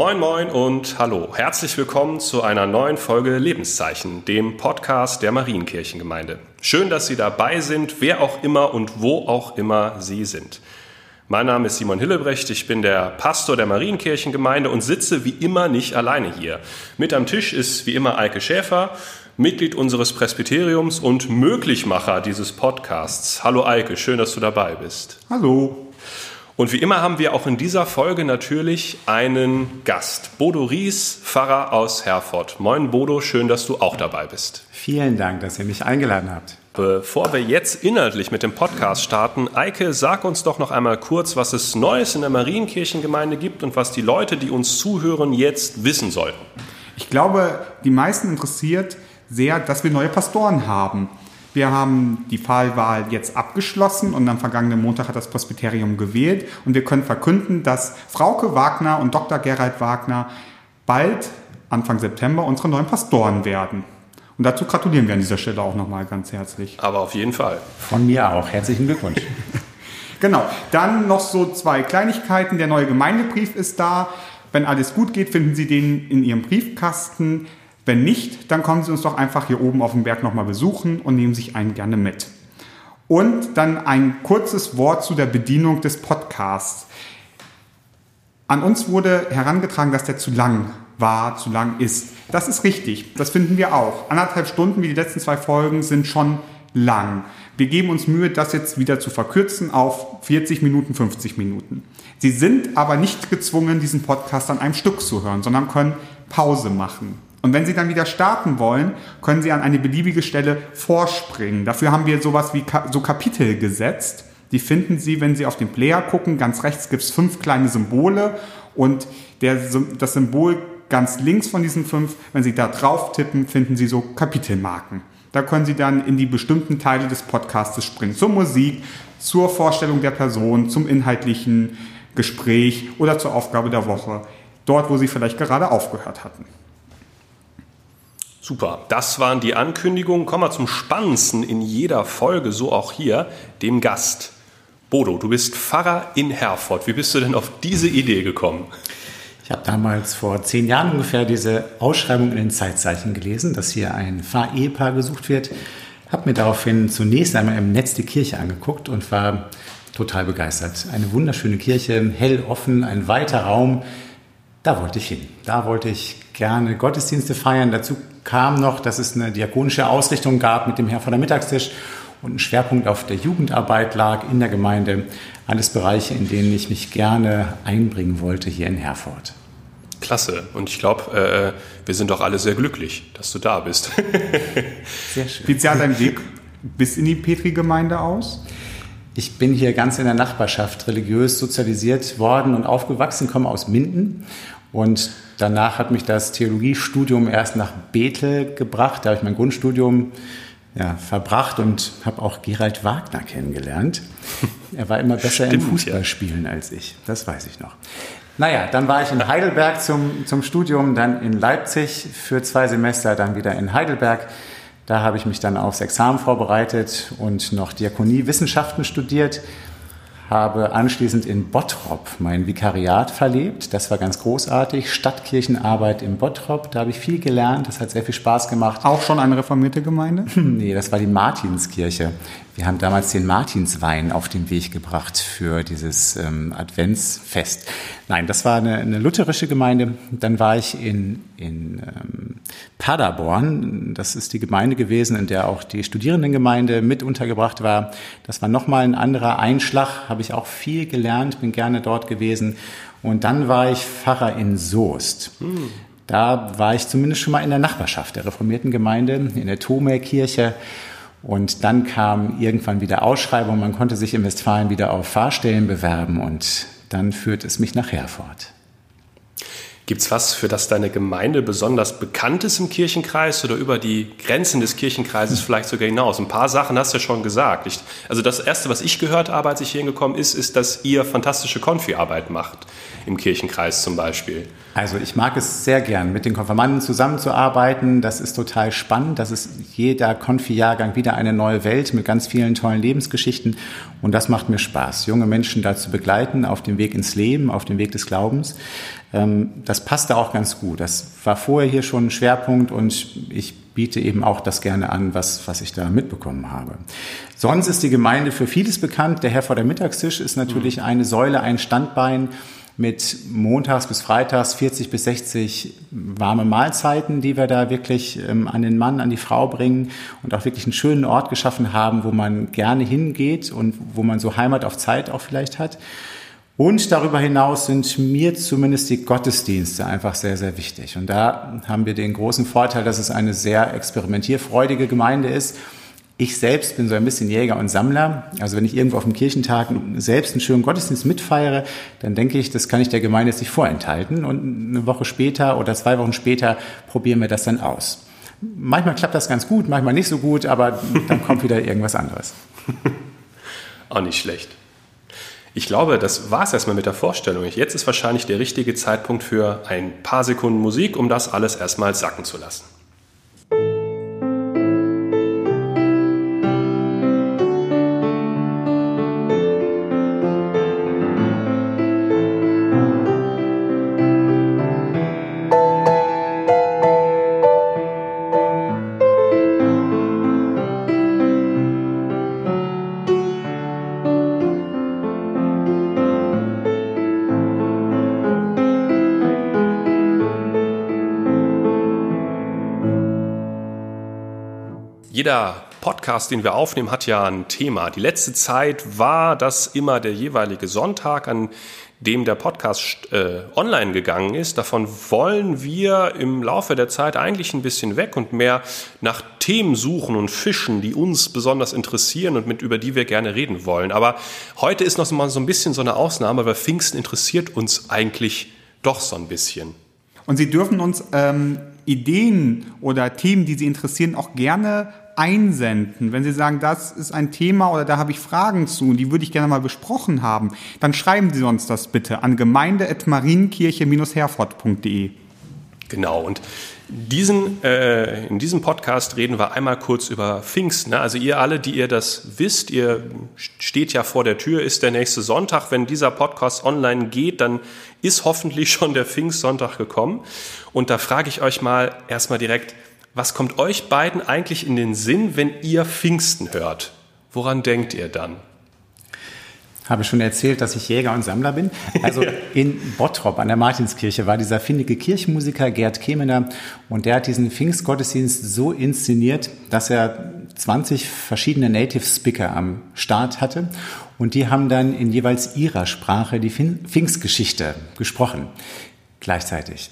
Moin, moin und hallo. Herzlich willkommen zu einer neuen Folge Lebenszeichen, dem Podcast der Marienkirchengemeinde. Schön, dass Sie dabei sind, wer auch immer und wo auch immer Sie sind. Mein Name ist Simon Hillebrecht, ich bin der Pastor der Marienkirchengemeinde und sitze wie immer nicht alleine hier. Mit am Tisch ist wie immer Eike Schäfer, Mitglied unseres Presbyteriums und Möglichmacher dieses Podcasts. Hallo Eike, schön, dass du dabei bist. Hallo. Und wie immer haben wir auch in dieser Folge natürlich einen Gast. Bodo Ries, Pfarrer aus Herford. Moin Bodo, schön, dass du auch dabei bist. Vielen Dank, dass ihr mich eingeladen habt. Bevor wir jetzt inhaltlich mit dem Podcast starten, Eike, sag uns doch noch einmal kurz, was es Neues in der Marienkirchengemeinde gibt und was die Leute, die uns zuhören, jetzt wissen sollten. Ich glaube, die meisten interessiert sehr, dass wir neue Pastoren haben. Wir haben die Wahlwahl jetzt abgeschlossen und am vergangenen Montag hat das Presbyterium gewählt und wir können verkünden, dass Frauke Wagner und Dr. Gerald Wagner bald Anfang September unsere neuen Pastoren werden. Und dazu gratulieren wir an dieser Stelle auch nochmal ganz herzlich. Aber auf jeden Fall. Von mir auch. Herzlichen Glückwunsch. genau. Dann noch so zwei Kleinigkeiten. Der neue Gemeindebrief ist da. Wenn alles gut geht, finden Sie den in Ihrem Briefkasten. Wenn nicht, dann kommen Sie uns doch einfach hier oben auf dem Berg nochmal besuchen und nehmen sich einen gerne mit. Und dann ein kurzes Wort zu der Bedienung des Podcasts. An uns wurde herangetragen, dass der zu lang war, zu lang ist. Das ist richtig, das finden wir auch. Anderthalb Stunden wie die letzten zwei Folgen sind schon lang. Wir geben uns Mühe, das jetzt wieder zu verkürzen auf 40 Minuten, 50 Minuten. Sie sind aber nicht gezwungen, diesen Podcast an einem Stück zu hören, sondern können Pause machen. Und wenn Sie dann wieder starten wollen, können Sie an eine beliebige Stelle vorspringen. Dafür haben wir sowas wie so Kapitel gesetzt. Die finden Sie, wenn Sie auf den Player gucken. Ganz rechts gibt es fünf kleine Symbole und der, das Symbol ganz links von diesen fünf, wenn Sie da drauf tippen, finden Sie so Kapitelmarken. Da können Sie dann in die bestimmten Teile des Podcastes springen. Zur Musik, zur Vorstellung der Person, zum inhaltlichen Gespräch oder zur Aufgabe der Woche. Dort, wo Sie vielleicht gerade aufgehört hatten. Super, das waren die Ankündigungen. Kommen wir zum Spannendsten in jeder Folge, so auch hier, dem Gast. Bodo, du bist Pfarrer in Herford. Wie bist du denn auf diese Idee gekommen? Ich habe damals vor zehn Jahren ungefähr diese Ausschreibung in den Zeitzeichen gelesen, dass hier ein Pfarrehepaar gesucht wird. Habe mir daraufhin zunächst einmal im Netz die Kirche angeguckt und war total begeistert. Eine wunderschöne Kirche, hell offen, ein weiter Raum. Da wollte ich hin. Da wollte ich gerne Gottesdienste feiern. Dazu kam noch, dass es eine diakonische Ausrichtung gab mit dem Herr von der Mittagstisch und ein Schwerpunkt auf der Jugendarbeit lag in der Gemeinde. Alles Bereiche, in denen ich mich gerne einbringen wollte hier in Herford. Klasse. Und ich glaube, äh, wir sind doch alle sehr glücklich, dass du da bist. sehr schön. Wie sah dein Weg bis in die Petri-Gemeinde aus? Ich bin hier ganz in der Nachbarschaft religiös sozialisiert worden und aufgewachsen, komme aus Minden und danach hat mich das Theologiestudium erst nach Bethel gebracht. Da habe ich mein Grundstudium ja, verbracht und habe auch Gerald Wagner kennengelernt. Er war immer besser Stimmt, im Fußballspielen ja. als ich. Das weiß ich noch. Naja, dann war ich in Heidelberg zum, zum Studium, dann in Leipzig für zwei Semester, dann wieder in Heidelberg. Da habe ich mich dann aufs Examen vorbereitet und noch Diakoniewissenschaften studiert habe anschließend in Bottrop mein Vikariat verlebt. Das war ganz großartig. Stadtkirchenarbeit in Bottrop. Da habe ich viel gelernt. Das hat sehr viel Spaß gemacht. Auch schon eine reformierte Gemeinde? nee, das war die Martinskirche. Wir haben damals den Martinswein auf den Weg gebracht für dieses ähm, Adventsfest. Nein, das war eine, eine, lutherische Gemeinde. Dann war ich in, in ähm, Paderborn. Das ist die Gemeinde gewesen, in der auch die Studierendengemeinde mit untergebracht war. Das war nochmal ein anderer Einschlag. Habe ich auch viel gelernt, bin gerne dort gewesen. Und dann war ich Pfarrer in Soest. Hm. Da war ich zumindest schon mal in der Nachbarschaft der reformierten Gemeinde, in der Thomerkirche. Und dann kam irgendwann wieder Ausschreibung, man konnte sich in Westfalen wieder auf Fahrstellen bewerben und dann führt es mich nach Herford. Gibt es was, für das deine Gemeinde besonders bekannt ist im Kirchenkreis oder über die Grenzen des Kirchenkreises vielleicht sogar hinaus? Ein paar Sachen hast du ja schon gesagt. Ich, also das Erste, was ich gehört habe, als ich hier hingekommen ist, ist, dass ihr fantastische Konfi-Arbeit macht, im Kirchenkreis zum Beispiel. Also ich mag es sehr gern, mit den Konfirmanden zusammenzuarbeiten. Das ist total spannend. Das ist jeder Konfi-Jahrgang wieder eine neue Welt mit ganz vielen tollen Lebensgeschichten. Und das macht mir Spaß, junge Menschen da zu begleiten auf dem Weg ins Leben, auf dem Weg des Glaubens. Ähm, das das passte auch ganz gut. Das war vorher hier schon ein Schwerpunkt und ich biete eben auch das gerne an, was, was ich da mitbekommen habe. Sonst ist die Gemeinde für vieles bekannt. Der Herr vor der Mittagstisch ist natürlich mhm. eine Säule, ein Standbein mit montags bis freitags 40 bis 60 warme Mahlzeiten, die wir da wirklich ähm, an den Mann, an die Frau bringen und auch wirklich einen schönen Ort geschaffen haben, wo man gerne hingeht und wo man so Heimat auf Zeit auch vielleicht hat. Und darüber hinaus sind mir zumindest die Gottesdienste einfach sehr, sehr wichtig. Und da haben wir den großen Vorteil, dass es eine sehr experimentierfreudige Gemeinde ist. Ich selbst bin so ein bisschen Jäger und Sammler. Also wenn ich irgendwo auf dem Kirchentag selbst einen schönen Gottesdienst mitfeiere, dann denke ich, das kann ich der Gemeinde jetzt nicht vorenthalten. Und eine Woche später oder zwei Wochen später probieren wir das dann aus. Manchmal klappt das ganz gut, manchmal nicht so gut, aber dann kommt wieder irgendwas anderes. Auch nicht schlecht. Ich glaube, das war es erstmal mit der Vorstellung. Jetzt ist wahrscheinlich der richtige Zeitpunkt für ein paar Sekunden Musik, um das alles erstmal sacken zu lassen. Jeder Podcast, den wir aufnehmen, hat ja ein Thema. Die letzte Zeit war das immer der jeweilige Sonntag, an dem der Podcast äh, online gegangen ist. Davon wollen wir im Laufe der Zeit eigentlich ein bisschen weg und mehr nach Themen suchen und fischen, die uns besonders interessieren und mit über die wir gerne reden wollen. Aber heute ist noch mal so ein bisschen so eine Ausnahme, weil Pfingsten interessiert uns eigentlich doch so ein bisschen. Und Sie dürfen uns ähm, Ideen oder Themen, die Sie interessieren, auch gerne einsenden. Wenn Sie sagen, das ist ein Thema oder da habe ich Fragen zu und die würde ich gerne mal besprochen haben, dann schreiben Sie uns das bitte an gemeinde.marienkirche-herford.de. Genau, und diesen, äh, in diesem Podcast reden wir einmal kurz über Pfingsten. Ne? Also ihr alle, die ihr das wisst, ihr steht ja vor der Tür, ist der nächste Sonntag. Wenn dieser Podcast online geht, dann ist hoffentlich schon der Pfingstsonntag gekommen. Und da frage ich euch mal erstmal direkt, was kommt euch beiden eigentlich in den Sinn, wenn ihr Pfingsten hört? Woran denkt ihr dann? Habe schon erzählt, dass ich Jäger und Sammler bin. Also in Bottrop an der Martinskirche war dieser findige Kirchenmusiker Gerd Kemener und der hat diesen Pfingstgottesdienst so inszeniert, dass er 20 verschiedene Native Speaker am Start hatte und die haben dann in jeweils ihrer Sprache die Pfingstgeschichte gesprochen gleichzeitig.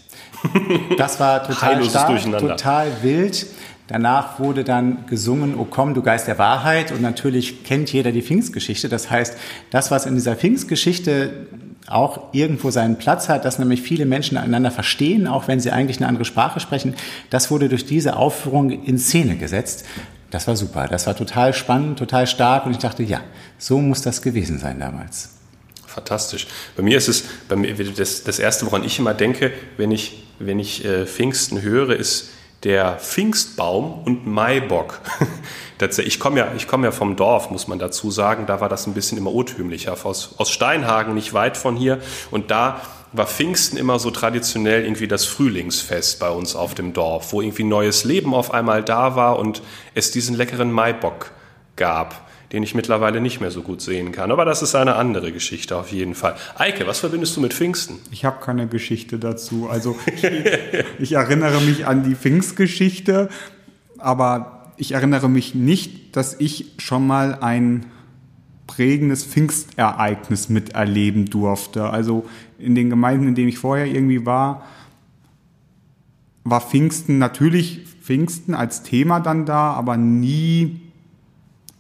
Das war total stark, total wild. Danach wurde dann gesungen, O komm, du Geist der Wahrheit. Und natürlich kennt jeder die Pfingstgeschichte. Das heißt, das, was in dieser Pfingstgeschichte auch irgendwo seinen Platz hat, dass nämlich viele Menschen einander verstehen, auch wenn sie eigentlich eine andere Sprache sprechen, das wurde durch diese Aufführung in Szene gesetzt. Das war super. Das war total spannend, total stark. Und ich dachte, ja, so muss das gewesen sein damals. Fantastisch. Bei mir ist es, bei mir, das, das Erste, woran ich immer denke, wenn ich, wenn ich äh, Pfingsten höre, ist der Pfingstbaum und Maibock. ich komme ja, komm ja vom Dorf, muss man dazu sagen. Da war das ein bisschen immer urtümlicher. Aus, aus Steinhagen, nicht weit von hier. Und da war Pfingsten immer so traditionell irgendwie das Frühlingsfest bei uns auf dem Dorf, wo irgendwie neues Leben auf einmal da war und es diesen leckeren Maibock gab den ich mittlerweile nicht mehr so gut sehen kann. Aber das ist eine andere Geschichte auf jeden Fall. Eike, was verbindest du mit Pfingsten? Ich habe keine Geschichte dazu. Also ich, ich erinnere mich an die Pfingstgeschichte, aber ich erinnere mich nicht, dass ich schon mal ein prägendes Pfingstereignis miterleben durfte. Also in den Gemeinden, in denen ich vorher irgendwie war, war Pfingsten natürlich Pfingsten als Thema dann da, aber nie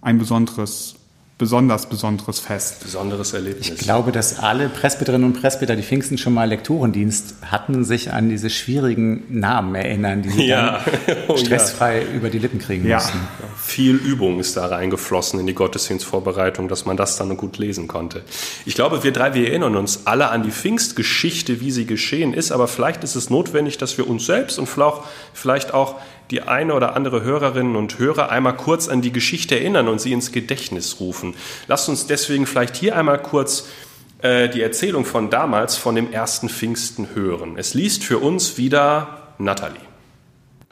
ein besonderes besonders besonderes Fest. Besonderes Erlebnis. Ich glaube, dass alle Presbyterinnen und Presbyter, die Pfingsten schon mal Lektorendienst hatten, sich an diese schwierigen Namen erinnern, die sie ja. oh, stressfrei ja. über die Lippen kriegen ja. mussten. Viel Übung ist da reingeflossen in die Gottesdienstvorbereitung, dass man das dann gut lesen konnte. Ich glaube, wir drei, wir erinnern uns alle an die Pfingstgeschichte, wie sie geschehen ist, aber vielleicht ist es notwendig, dass wir uns selbst und vielleicht auch die eine oder andere Hörerinnen und Hörer einmal kurz an die Geschichte erinnern und sie ins Gedächtnis rufen. Lasst uns deswegen vielleicht hier einmal kurz äh, die Erzählung von damals, von dem ersten Pfingsten hören. Es liest für uns wieder Natalie.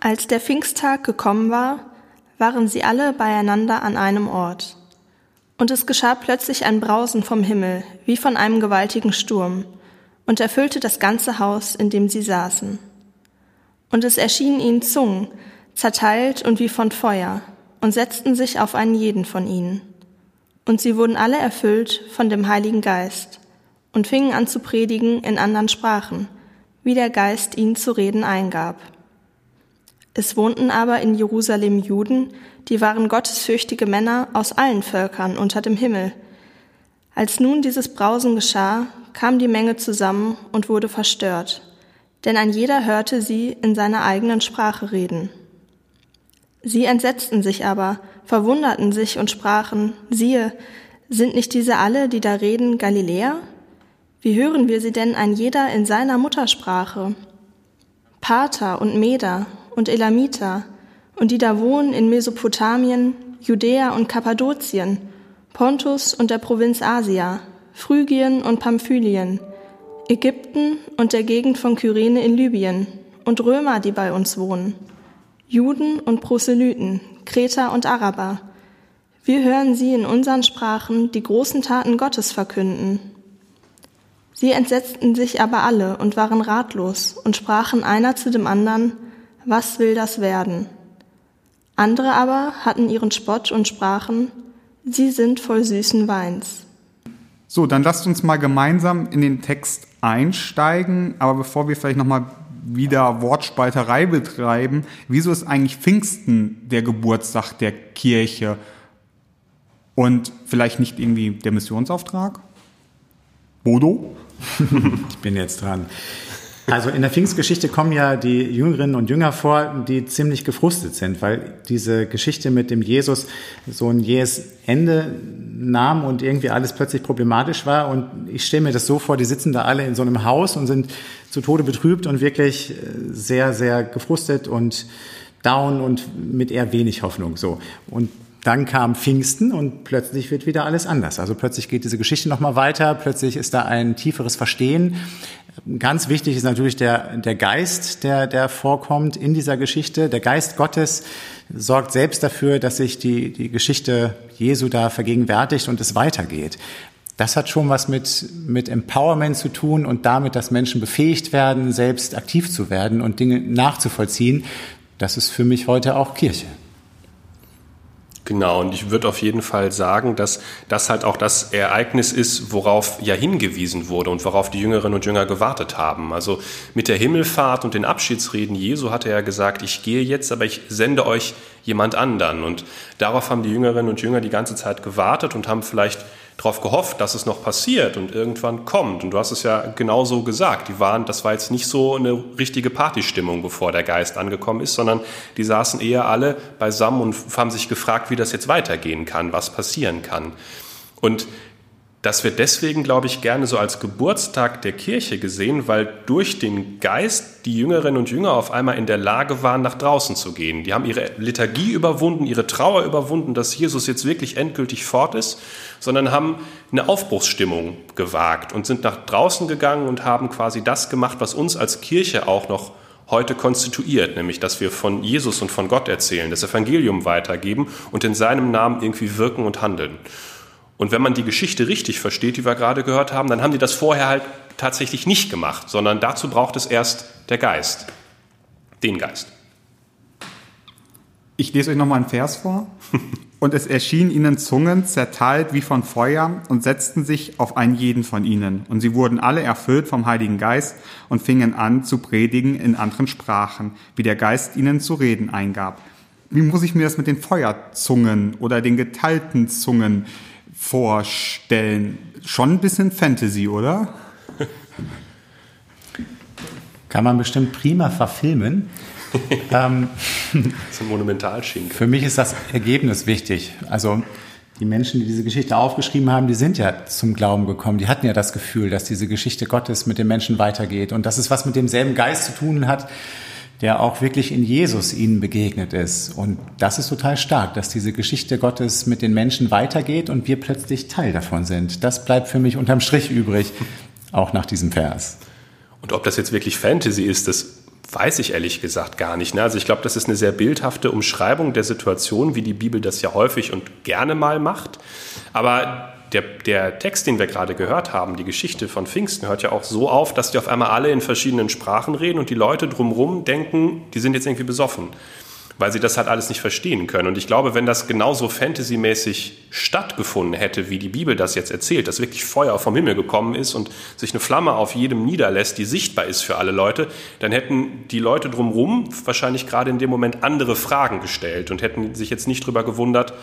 Als der Pfingsttag gekommen war, waren sie alle beieinander an einem Ort. Und es geschah plötzlich ein Brausen vom Himmel, wie von einem gewaltigen Sturm, und erfüllte das ganze Haus, in dem sie saßen. Und es erschienen ihnen Zungen, zerteilt und wie von Feuer, und setzten sich auf einen jeden von ihnen. Und sie wurden alle erfüllt von dem Heiligen Geist und fingen an zu predigen in anderen Sprachen, wie der Geist ihnen zu reden eingab. Es wohnten aber in Jerusalem Juden, die waren gottesfürchtige Männer aus allen Völkern unter dem Himmel. Als nun dieses Brausen geschah, kam die Menge zusammen und wurde verstört, denn ein jeder hörte sie in seiner eigenen Sprache reden. Sie entsetzten sich aber, verwunderten sich und sprachen, siehe, sind nicht diese alle, die da reden, Galiläer? Wie hören wir sie denn ein jeder in seiner Muttersprache? Pater und Meder und Elamiter und die da wohnen in Mesopotamien, Judäa und Kappadokien, Pontus und der Provinz Asia, Phrygien und Pamphylien, Ägypten und der Gegend von Kyrene in Libyen und Römer, die bei uns wohnen, Juden und Proselyten, Kreter und Araber. Wir hören sie in unseren Sprachen die großen Taten Gottes verkünden. Sie entsetzten sich aber alle und waren ratlos und sprachen einer zu dem anderen, was will das werden? Andere aber hatten ihren Spott und sprachen, sie sind voll süßen Weins. So, dann lasst uns mal gemeinsam in den Text einsteigen, aber bevor wir vielleicht nochmal wieder Wortspalterei betreiben, wieso ist eigentlich Pfingsten der Geburtstag der Kirche und vielleicht nicht irgendwie der Missionsauftrag? Bodo? ich bin jetzt dran. Also in der Pfingstgeschichte kommen ja die Jüngerinnen und Jünger vor, die ziemlich gefrustet sind, weil diese Geschichte mit dem Jesus so ein jähes Ende nahm und irgendwie alles plötzlich problematisch war. Und ich stelle mir das so vor, die sitzen da alle in so einem Haus und sind zu Tode betrübt und wirklich äh, sehr, sehr gefrustet und down und mit eher wenig Hoffnung so. Und dann kam Pfingsten und plötzlich wird wieder alles anders. Also plötzlich geht diese Geschichte nochmal weiter, plötzlich ist da ein tieferes Verstehen. Ganz wichtig ist natürlich der, der Geist, der, der vorkommt in dieser Geschichte. Der Geist Gottes sorgt selbst dafür, dass sich die, die Geschichte Jesu da vergegenwärtigt und es weitergeht. Das hat schon was mit, mit Empowerment zu tun und damit, dass Menschen befähigt werden, selbst aktiv zu werden und Dinge nachzuvollziehen. Das ist für mich heute auch Kirche. Genau, und ich würde auf jeden Fall sagen, dass das halt auch das Ereignis ist, worauf ja hingewiesen wurde und worauf die Jüngerinnen und Jünger gewartet haben. Also mit der Himmelfahrt und den Abschiedsreden Jesu hat er ja gesagt, ich gehe jetzt, aber ich sende euch jemand anderen. Und darauf haben die Jüngerinnen und Jünger die ganze Zeit gewartet und haben vielleicht darauf gehofft, dass es noch passiert und irgendwann kommt. Und du hast es ja genauso gesagt. Die waren, das war jetzt nicht so eine richtige Partystimmung, bevor der Geist angekommen ist, sondern die saßen eher alle beisammen und haben sich gefragt, wie das jetzt weitergehen kann, was passieren kann. Und das wird deswegen, glaube ich, gerne so als Geburtstag der Kirche gesehen, weil durch den Geist die Jüngerinnen und Jünger auf einmal in der Lage waren, nach draußen zu gehen. Die haben ihre Lethargie überwunden, ihre Trauer überwunden, dass Jesus jetzt wirklich endgültig fort ist, sondern haben eine Aufbruchsstimmung gewagt und sind nach draußen gegangen und haben quasi das gemacht, was uns als Kirche auch noch heute konstituiert, nämlich dass wir von Jesus und von Gott erzählen, das Evangelium weitergeben und in seinem Namen irgendwie wirken und handeln. Und wenn man die Geschichte richtig versteht, die wir gerade gehört haben, dann haben die das vorher halt tatsächlich nicht gemacht, sondern dazu braucht es erst der Geist, den Geist. Ich lese euch nochmal einen Vers vor. Und es erschienen ihnen Zungen, zerteilt wie von Feuer, und setzten sich auf einen jeden von ihnen. Und sie wurden alle erfüllt vom Heiligen Geist und fingen an zu predigen in anderen Sprachen, wie der Geist ihnen zu reden eingab. Wie muss ich mir das mit den Feuerzungen oder den geteilten Zungen vorstellen. Schon ein bisschen Fantasy, oder? Kann man bestimmt prima verfilmen. ähm, so ein Monumentalschinken. Für mich ist das Ergebnis wichtig. Also die Menschen, die diese Geschichte aufgeschrieben haben, die sind ja zum Glauben gekommen. Die hatten ja das Gefühl, dass diese Geschichte Gottes mit den Menschen weitergeht und dass es was mit demselben Geist zu tun hat, der auch wirklich in Jesus ihnen begegnet ist. Und das ist total stark, dass diese Geschichte Gottes mit den Menschen weitergeht und wir plötzlich Teil davon sind. Das bleibt für mich unterm Strich übrig, auch nach diesem Vers. Und ob das jetzt wirklich Fantasy ist, das weiß ich ehrlich gesagt gar nicht. Ne? Also ich glaube, das ist eine sehr bildhafte Umschreibung der Situation, wie die Bibel das ja häufig und gerne mal macht. Aber der, der Text, den wir gerade gehört haben, die Geschichte von Pfingsten, hört ja auch so auf, dass die auf einmal alle in verschiedenen Sprachen reden und die Leute drumherum denken, die sind jetzt irgendwie besoffen weil sie das halt alles nicht verstehen können. Und ich glaube, wenn das genauso fantasymäßig stattgefunden hätte, wie die Bibel das jetzt erzählt, dass wirklich Feuer vom Himmel gekommen ist und sich eine Flamme auf jedem niederlässt, die sichtbar ist für alle Leute, dann hätten die Leute drumherum wahrscheinlich gerade in dem Moment andere Fragen gestellt und hätten sich jetzt nicht darüber gewundert,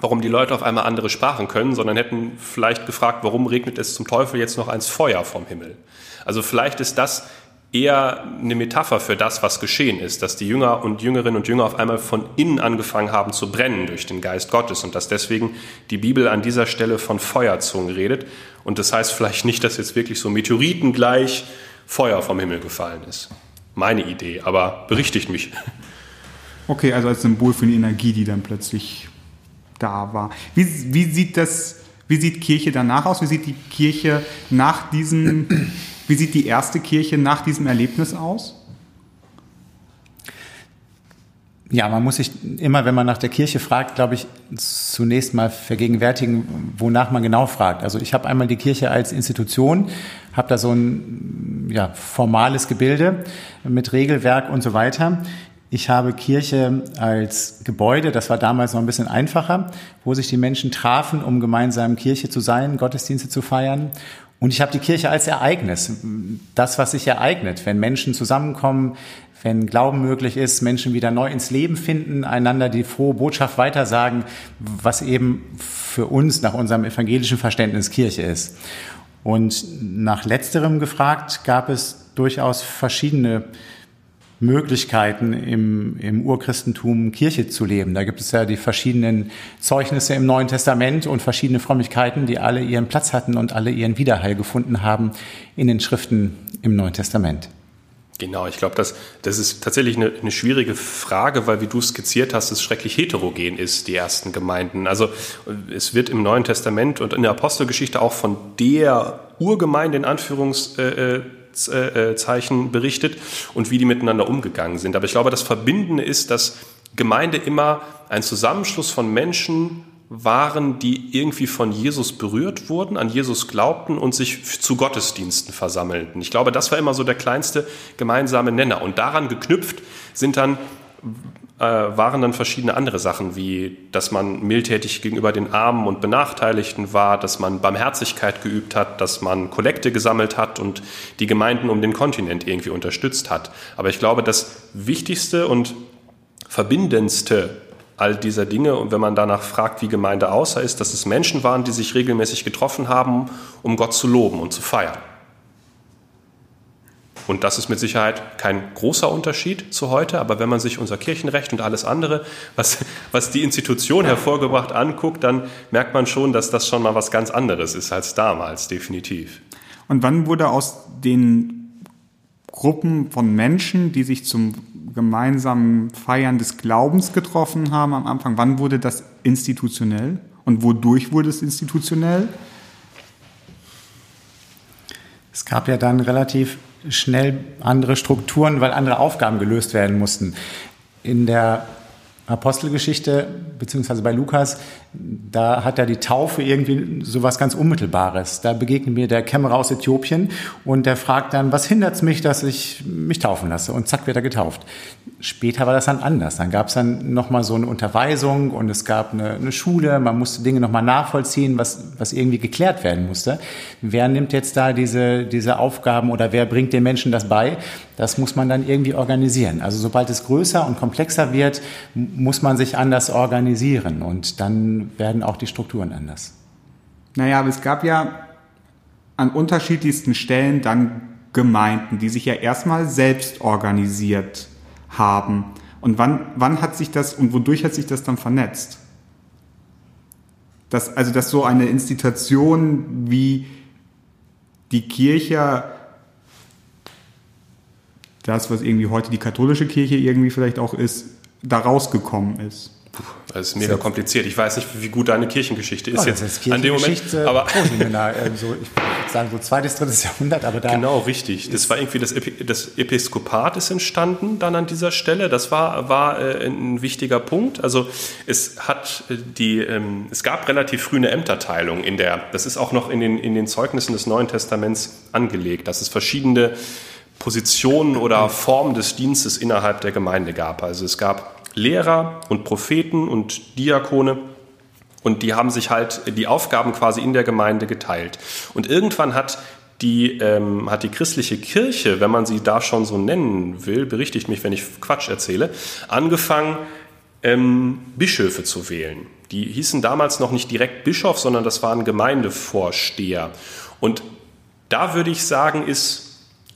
warum die Leute auf einmal andere Sprachen können, sondern hätten vielleicht gefragt, warum regnet es zum Teufel jetzt noch eins Feuer vom Himmel. Also vielleicht ist das eher eine Metapher für das, was geschehen ist, dass die Jünger und Jüngerinnen und Jünger auf einmal von innen angefangen haben zu brennen durch den Geist Gottes und dass deswegen die Bibel an dieser Stelle von Feuerzungen redet. Und das heißt vielleicht nicht, dass jetzt wirklich so Meteoriten gleich Feuer vom Himmel gefallen ist. Meine Idee, aber berichtigt mich. Okay, also als Symbol für die Energie, die dann plötzlich da war. Wie, wie sieht das, wie sieht Kirche danach aus? Wie sieht die Kirche nach diesem wie sieht die erste Kirche nach diesem Erlebnis aus? Ja, man muss sich immer, wenn man nach der Kirche fragt, glaube ich, zunächst mal vergegenwärtigen, wonach man genau fragt. Also ich habe einmal die Kirche als Institution, habe da so ein ja, formales Gebilde mit Regelwerk und so weiter. Ich habe Kirche als Gebäude, das war damals noch ein bisschen einfacher, wo sich die Menschen trafen, um gemeinsam Kirche zu sein, Gottesdienste zu feiern. Und ich habe die Kirche als Ereignis, das, was sich ereignet, wenn Menschen zusammenkommen, wenn Glauben möglich ist, Menschen wieder neu ins Leben finden, einander die frohe Botschaft weitersagen, was eben für uns nach unserem evangelischen Verständnis Kirche ist. Und nach letzterem gefragt gab es durchaus verschiedene Möglichkeiten im, im Urchristentum Kirche zu leben. Da gibt es ja die verschiedenen Zeugnisse im Neuen Testament und verschiedene Frömmigkeiten, die alle ihren Platz hatten und alle ihren Widerhall gefunden haben in den Schriften im Neuen Testament. Genau, ich glaube, das, das ist tatsächlich eine, eine schwierige Frage, weil wie du skizziert hast, es schrecklich heterogen ist, die ersten Gemeinden. Also es wird im Neuen Testament und in der Apostelgeschichte auch von der Urgemeinde in Anführungszeichen äh, äh, Zeichen berichtet und wie die miteinander umgegangen sind. Aber ich glaube, das Verbindende ist, dass Gemeinde immer ein Zusammenschluss von Menschen waren, die irgendwie von Jesus berührt wurden, an Jesus glaubten und sich zu Gottesdiensten versammelten. Ich glaube, das war immer so der kleinste gemeinsame Nenner. Und daran geknüpft sind dann äh, waren dann verschiedene andere Sachen, wie dass man mildtätig gegenüber den Armen und Benachteiligten war, dass man Barmherzigkeit geübt hat, dass man Kollekte gesammelt hat und die Gemeinden um den Kontinent irgendwie unterstützt hat. Aber ich glaube, das Wichtigste und Verbindendste all dieser Dinge, und wenn man danach fragt, wie Gemeinde aussah, ist, dass es Menschen waren, die sich regelmäßig getroffen haben, um Gott zu loben und zu feiern. Und das ist mit Sicherheit kein großer Unterschied zu heute, aber wenn man sich unser Kirchenrecht und alles andere, was, was die Institution hervorgebracht anguckt, dann merkt man schon, dass das schon mal was ganz anderes ist als damals, definitiv. Und wann wurde aus den Gruppen von Menschen, die sich zum gemeinsamen Feiern des Glaubens getroffen haben am Anfang, wann wurde das institutionell? Und wodurch wurde es institutionell? Es gab ja dann relativ schnell andere Strukturen, weil andere Aufgaben gelöst werden mussten. In der Apostelgeschichte, beziehungsweise bei Lukas, da hat er die Taufe irgendwie so was ganz Unmittelbares. Da begegnet mir der Kämmerer aus Äthiopien und der fragt dann, was hindert es mich, dass ich mich taufen lasse? Und zack, wird er getauft. Später war das dann anders. Dann gab es dann nochmal so eine Unterweisung und es gab eine, eine Schule, man musste Dinge nochmal nachvollziehen, was, was irgendwie geklärt werden musste. Wer nimmt jetzt da diese, diese Aufgaben oder wer bringt den Menschen das bei? Das muss man dann irgendwie organisieren. Also sobald es größer und komplexer wird, muss man sich anders organisieren und dann werden auch die Strukturen anders. Naja, aber es gab ja an unterschiedlichsten Stellen dann Gemeinden, die sich ja erstmal selbst organisiert haben. Und wann, wann hat sich das und wodurch hat sich das dann vernetzt? Das, also, dass so eine Institution wie die Kirche das, was irgendwie heute die katholische Kirche irgendwie vielleicht auch ist, da rausgekommen ist. Das ist mega kompliziert. Ich weiß nicht, wie gut deine Kirchengeschichte ist Oh, jetzt ist an dem Moment. Aber Proseminar, äh, so, ich würde sagen so zweites, drittes Jahrhundert, aber da genau, richtig. Das war irgendwie das, Epi das Episkopat ist entstanden dann an dieser Stelle. Das war, war äh, ein wichtiger Punkt. Also es hat äh, die, ähm, es gab relativ früh eine Ämterteilung in der, das ist auch noch in den, in den Zeugnissen des Neuen Testaments angelegt, dass es verschiedene Positionen oder Formen des Dienstes innerhalb der Gemeinde gab. Also es gab Lehrer und Propheten und Diakone und die haben sich halt die Aufgaben quasi in der Gemeinde geteilt. Und irgendwann hat die, ähm, hat die christliche Kirche, wenn man sie da schon so nennen will, berichtigt mich, wenn ich Quatsch erzähle, angefangen, ähm, Bischöfe zu wählen. Die hießen damals noch nicht direkt Bischof, sondern das waren Gemeindevorsteher. Und da würde ich sagen, ist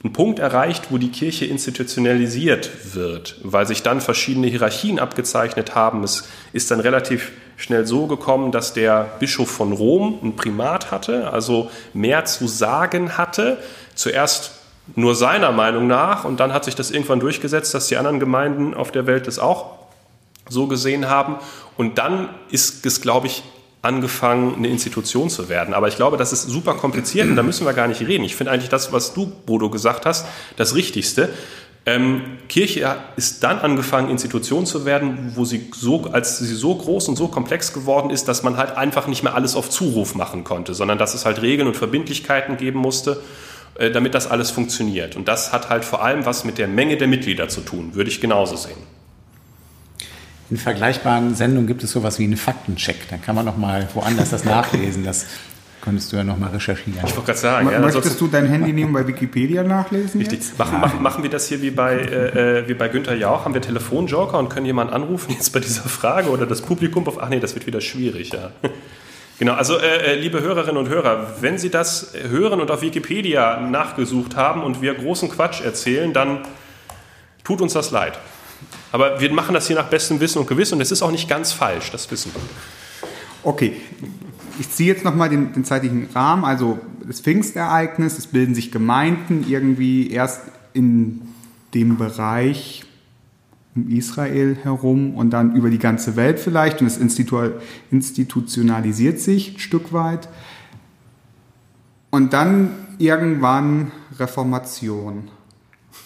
ein Punkt erreicht, wo die Kirche institutionalisiert wird, weil sich dann verschiedene Hierarchien abgezeichnet haben. Es ist dann relativ schnell so gekommen, dass der Bischof von Rom ein Primat hatte, also mehr zu sagen hatte. Zuerst nur seiner Meinung nach und dann hat sich das irgendwann durchgesetzt, dass die anderen Gemeinden auf der Welt das auch so gesehen haben. Und dann ist es, glaube ich, angefangen, eine Institution zu werden. Aber ich glaube, das ist super kompliziert und da müssen wir gar nicht reden. Ich finde eigentlich das, was du, Bodo, gesagt hast, das Richtigste. Ähm, Kirche ist dann angefangen, Institution zu werden, wo sie so, als sie so groß und so komplex geworden ist, dass man halt einfach nicht mehr alles auf Zuruf machen konnte, sondern dass es halt Regeln und Verbindlichkeiten geben musste, äh, damit das alles funktioniert. Und das hat halt vor allem was mit der Menge der Mitglieder zu tun, würde ich genauso sehen. In vergleichbaren Sendungen gibt es sowas wie einen Faktencheck. Dann kann man noch mal woanders das nachlesen. Das könntest du ja noch mal recherchieren. Ich wollte gerade sagen, ja, Möchtest du dein Handy nehmen bei Wikipedia nachlesen? Richtig. Jetzt? Machen, machen, machen wir das hier wie bei, äh, äh, wie bei Günther Jauch? Haben wir Telefonjoker und können jemanden anrufen jetzt bei dieser Frage oder das Publikum auf. Ach nee, das wird wieder schwierig, ja. Genau, also äh, äh, liebe Hörerinnen und Hörer, wenn Sie das hören und auf Wikipedia nachgesucht haben und wir großen Quatsch erzählen, dann tut uns das leid. Aber wir machen das hier nach bestem Wissen und Gewissen und es ist auch nicht ganz falsch, das wissen wir. Okay, ich ziehe jetzt nochmal den, den zeitlichen Rahmen. Also das Pfingstereignis, es bilden sich Gemeinden irgendwie erst in dem Bereich um Israel herum und dann über die ganze Welt vielleicht und es institu institutionalisiert sich ein Stück weit. Und dann irgendwann Reformation.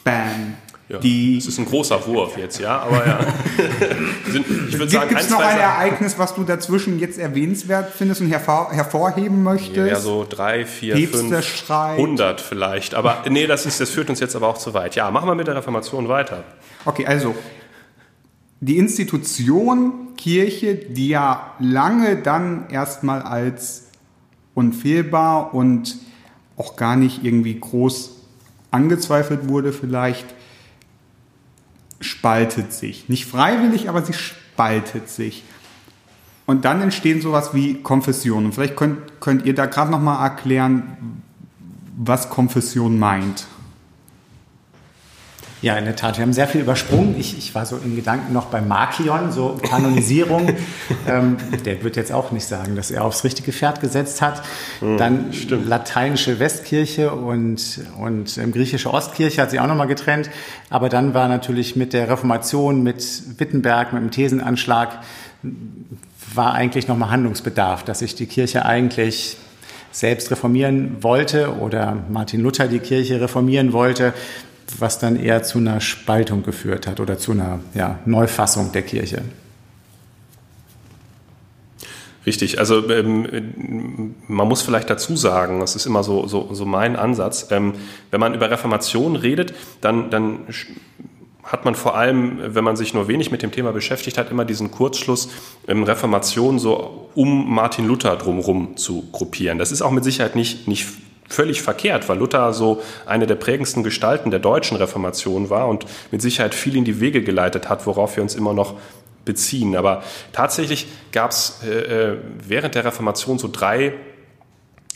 Bam. Ja, Die das ist ein großer Wurf jetzt, ja, aber ja. Sind, ich würde sagen, Gibt es noch ein Ereignis, was du dazwischen jetzt erwähnenswert findest und hervor, hervorheben möchtest? Ja, so drei, vier, fünf, schreit. hundert vielleicht. Aber nee, das, ist, das führt uns jetzt aber auch zu weit. Ja, machen wir mit der Reformation weiter. Okay, also die Institution Kirche, die ja lange dann erstmal als unfehlbar und auch gar nicht irgendwie groß angezweifelt wurde, vielleicht spaltet sich. Nicht freiwillig, aber sie spaltet sich. Und dann entstehen sowas wie Konfessionen. Vielleicht könnt, könnt ihr da gerade noch mal erklären, was Konfession meint. Ja, in der Tat. Wir haben sehr viel übersprungen. Ich, ich war so in Gedanken noch bei Markion, so Kanonisierung. ähm, der wird jetzt auch nicht sagen, dass er aufs richtige Pferd gesetzt hat. Dann lateinische Westkirche und, und ähm, griechische Ostkirche hat sich auch nochmal getrennt. Aber dann war natürlich mit der Reformation, mit Wittenberg, mit dem Thesenanschlag, war eigentlich nochmal Handlungsbedarf, dass sich die Kirche eigentlich selbst reformieren wollte oder Martin Luther die Kirche reformieren wollte, was dann eher zu einer Spaltung geführt hat oder zu einer ja, Neufassung der Kirche. Richtig, also ähm, man muss vielleicht dazu sagen, das ist immer so, so, so mein Ansatz, ähm, wenn man über Reformation redet, dann, dann hat man vor allem, wenn man sich nur wenig mit dem Thema beschäftigt hat, immer diesen Kurzschluss, ähm, Reformation so um Martin Luther drumherum zu gruppieren. Das ist auch mit Sicherheit nicht, nicht völlig verkehrt, weil Luther so eine der prägendsten Gestalten der deutschen Reformation war und mit Sicherheit viel in die Wege geleitet hat, worauf wir uns immer noch beziehen. Aber tatsächlich gab es äh, äh, während der Reformation so drei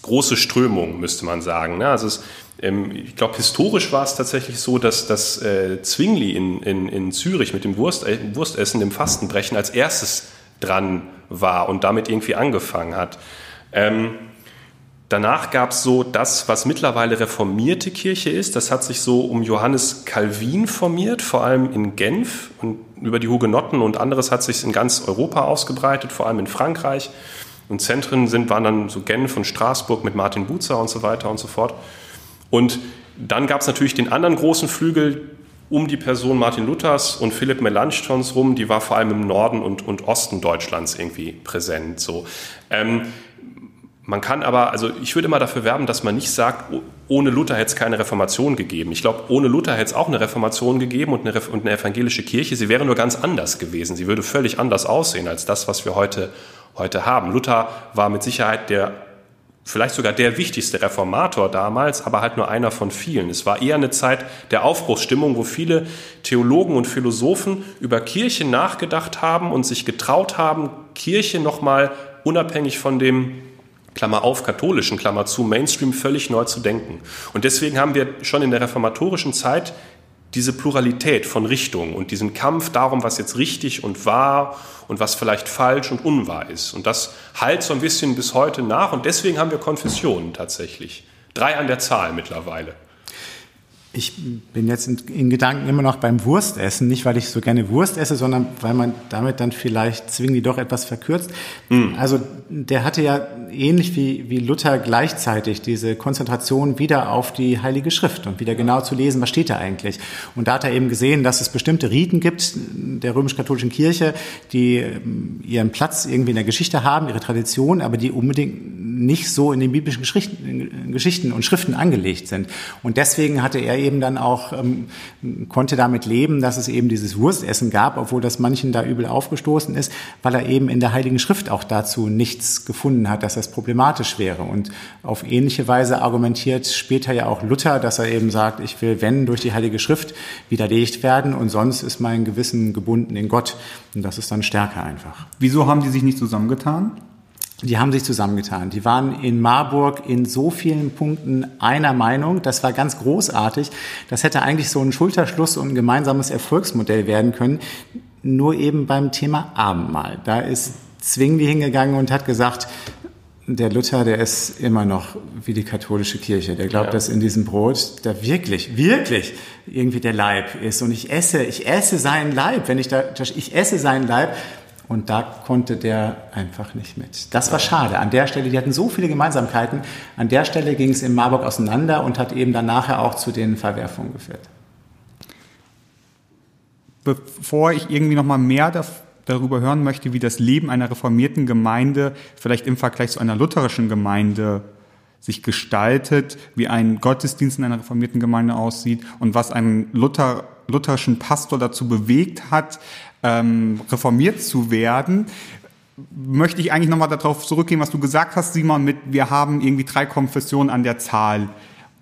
große Strömungen, müsste man sagen. Ne? Also es, ähm, ich glaube, historisch war es tatsächlich so, dass das äh, Zwingli in, in, in Zürich mit dem Wurst, äh, Wurstessen, dem Fastenbrechen als erstes dran war und damit irgendwie angefangen hat. Ähm, Danach gab es so das, was mittlerweile reformierte Kirche ist. Das hat sich so um Johannes Calvin formiert, vor allem in Genf und über die Hugenotten und anderes hat sich in ganz Europa ausgebreitet, vor allem in Frankreich. Und Zentren sind, waren dann so Genf und Straßburg mit Martin Bucer und so weiter und so fort. Und dann gab es natürlich den anderen großen Flügel um die Person Martin Luthers und Philipp Melanchthons rum, die war vor allem im Norden und, und Osten Deutschlands irgendwie präsent. So. Ähm, man kann aber, also ich würde immer dafür werben, dass man nicht sagt, ohne Luther hätte es keine Reformation gegeben. Ich glaube, ohne Luther hätte es auch eine Reformation gegeben und eine, und eine evangelische Kirche. Sie wäre nur ganz anders gewesen. Sie würde völlig anders aussehen als das, was wir heute, heute haben. Luther war mit Sicherheit der, vielleicht sogar der wichtigste Reformator damals, aber halt nur einer von vielen. Es war eher eine Zeit der Aufbruchsstimmung, wo viele Theologen und Philosophen über Kirche nachgedacht haben und sich getraut haben, Kirche nochmal unabhängig von dem Klammer auf, katholischen, Klammer zu, Mainstream völlig neu zu denken. Und deswegen haben wir schon in der reformatorischen Zeit diese Pluralität von Richtungen und diesen Kampf darum, was jetzt richtig und wahr und was vielleicht falsch und unwahr ist. Und das halt so ein bisschen bis heute nach und deswegen haben wir Konfessionen tatsächlich. Drei an der Zahl mittlerweile. Ich bin jetzt in, in, Gedanken immer noch beim Wurstessen, nicht weil ich so gerne Wurst esse, sondern weil man damit dann vielleicht Zwingli doch etwas verkürzt. Mm. Also der hatte ja ähnlich wie, wie Luther gleichzeitig diese Konzentration wieder auf die Heilige Schrift und wieder genau zu lesen, was steht da eigentlich. Und da hat er eben gesehen, dass es bestimmte Riten gibt der römisch-katholischen Kirche, die ähm, ihren Platz irgendwie in der Geschichte haben, ihre Tradition, aber die unbedingt nicht so in den biblischen Geschichten, und Schriften angelegt sind. Und deswegen hatte er eben dann auch, ähm, konnte damit leben, dass es eben dieses Wurstessen gab, obwohl das manchen da übel aufgestoßen ist, weil er eben in der Heiligen Schrift auch dazu nichts gefunden hat, dass das problematisch wäre. Und auf ähnliche Weise argumentiert später ja auch Luther, dass er eben sagt, ich will, wenn durch die Heilige Schrift widerlegt werden und sonst ist mein Gewissen gebunden in Gott. Und das ist dann stärker einfach. Wieso haben die sich nicht zusammengetan? Die haben sich zusammengetan. Die waren in Marburg in so vielen Punkten einer Meinung. Das war ganz großartig. Das hätte eigentlich so ein Schulterschluss und ein gemeinsames Erfolgsmodell werden können. Nur eben beim Thema Abendmahl. Da ist Zwingli hingegangen und hat gesagt, der Luther, der ist immer noch wie die katholische Kirche. Der glaubt, ja. dass in diesem Brot da wirklich, wirklich irgendwie der Leib ist. Und ich esse, ich esse seinen Leib. Wenn ich da, ich esse seinen Leib, und da konnte der einfach nicht mit. Das war schade. An der Stelle, die hatten so viele Gemeinsamkeiten. An der Stelle ging es in Marburg auseinander und hat eben dann nachher auch zu den Verwerfungen geführt. Bevor ich irgendwie noch mal mehr darüber hören möchte, wie das Leben einer reformierten Gemeinde vielleicht im Vergleich zu einer lutherischen Gemeinde sich gestaltet, wie ein Gottesdienst in einer reformierten Gemeinde aussieht und was einen Luther, lutherischen Pastor dazu bewegt hat, ähm, reformiert zu werden, möchte ich eigentlich nochmal darauf zurückgehen, was du gesagt hast, Simon, mit wir haben irgendwie drei Konfessionen an der Zahl.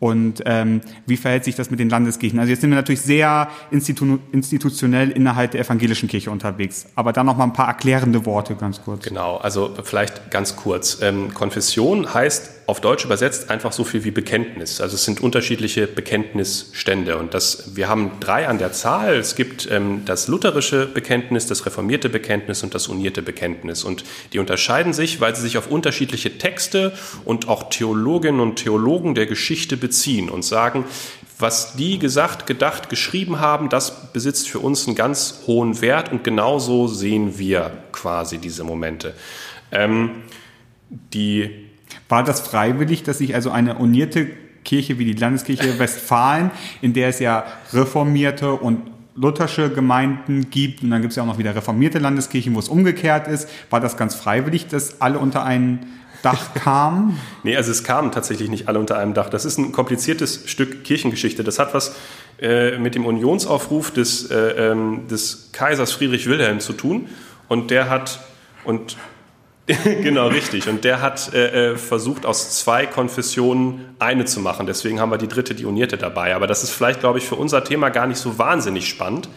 Und ähm, wie verhält sich das mit den Landeskirchen? Also jetzt sind wir natürlich sehr institu institutionell innerhalb der evangelischen Kirche unterwegs. Aber dann noch mal ein paar erklärende Worte ganz kurz. Genau, also vielleicht ganz kurz. Ähm, Konfession heißt auf Deutsch übersetzt einfach so viel wie Bekenntnis. Also es sind unterschiedliche Bekenntnisstände und das, wir haben drei an der Zahl. Es gibt ähm, das lutherische Bekenntnis, das reformierte Bekenntnis und das unierte Bekenntnis und die unterscheiden sich, weil sie sich auf unterschiedliche Texte und auch Theologinnen und Theologen der Geschichte beziehen und sagen, was die gesagt, gedacht, geschrieben haben, das besitzt für uns einen ganz hohen Wert und genauso sehen wir quasi diese Momente. Ähm, die war das freiwillig, dass sich also eine unierte Kirche wie die Landeskirche Westfalen, in der es ja reformierte und luthersche Gemeinden gibt und dann gibt es ja auch noch wieder reformierte Landeskirchen, wo es umgekehrt ist. War das ganz freiwillig, dass alle unter ein Dach kamen? nee, also es kamen tatsächlich nicht alle unter einem Dach. Das ist ein kompliziertes Stück Kirchengeschichte. Das hat was äh, mit dem Unionsaufruf des, äh, ähm, des Kaisers Friedrich Wilhelm zu tun. Und der hat, und genau, richtig. Und der hat äh, äh, versucht, aus zwei Konfessionen eine zu machen. Deswegen haben wir die dritte, die Unierte dabei. Aber das ist vielleicht, glaube ich, für unser Thema gar nicht so wahnsinnig spannend.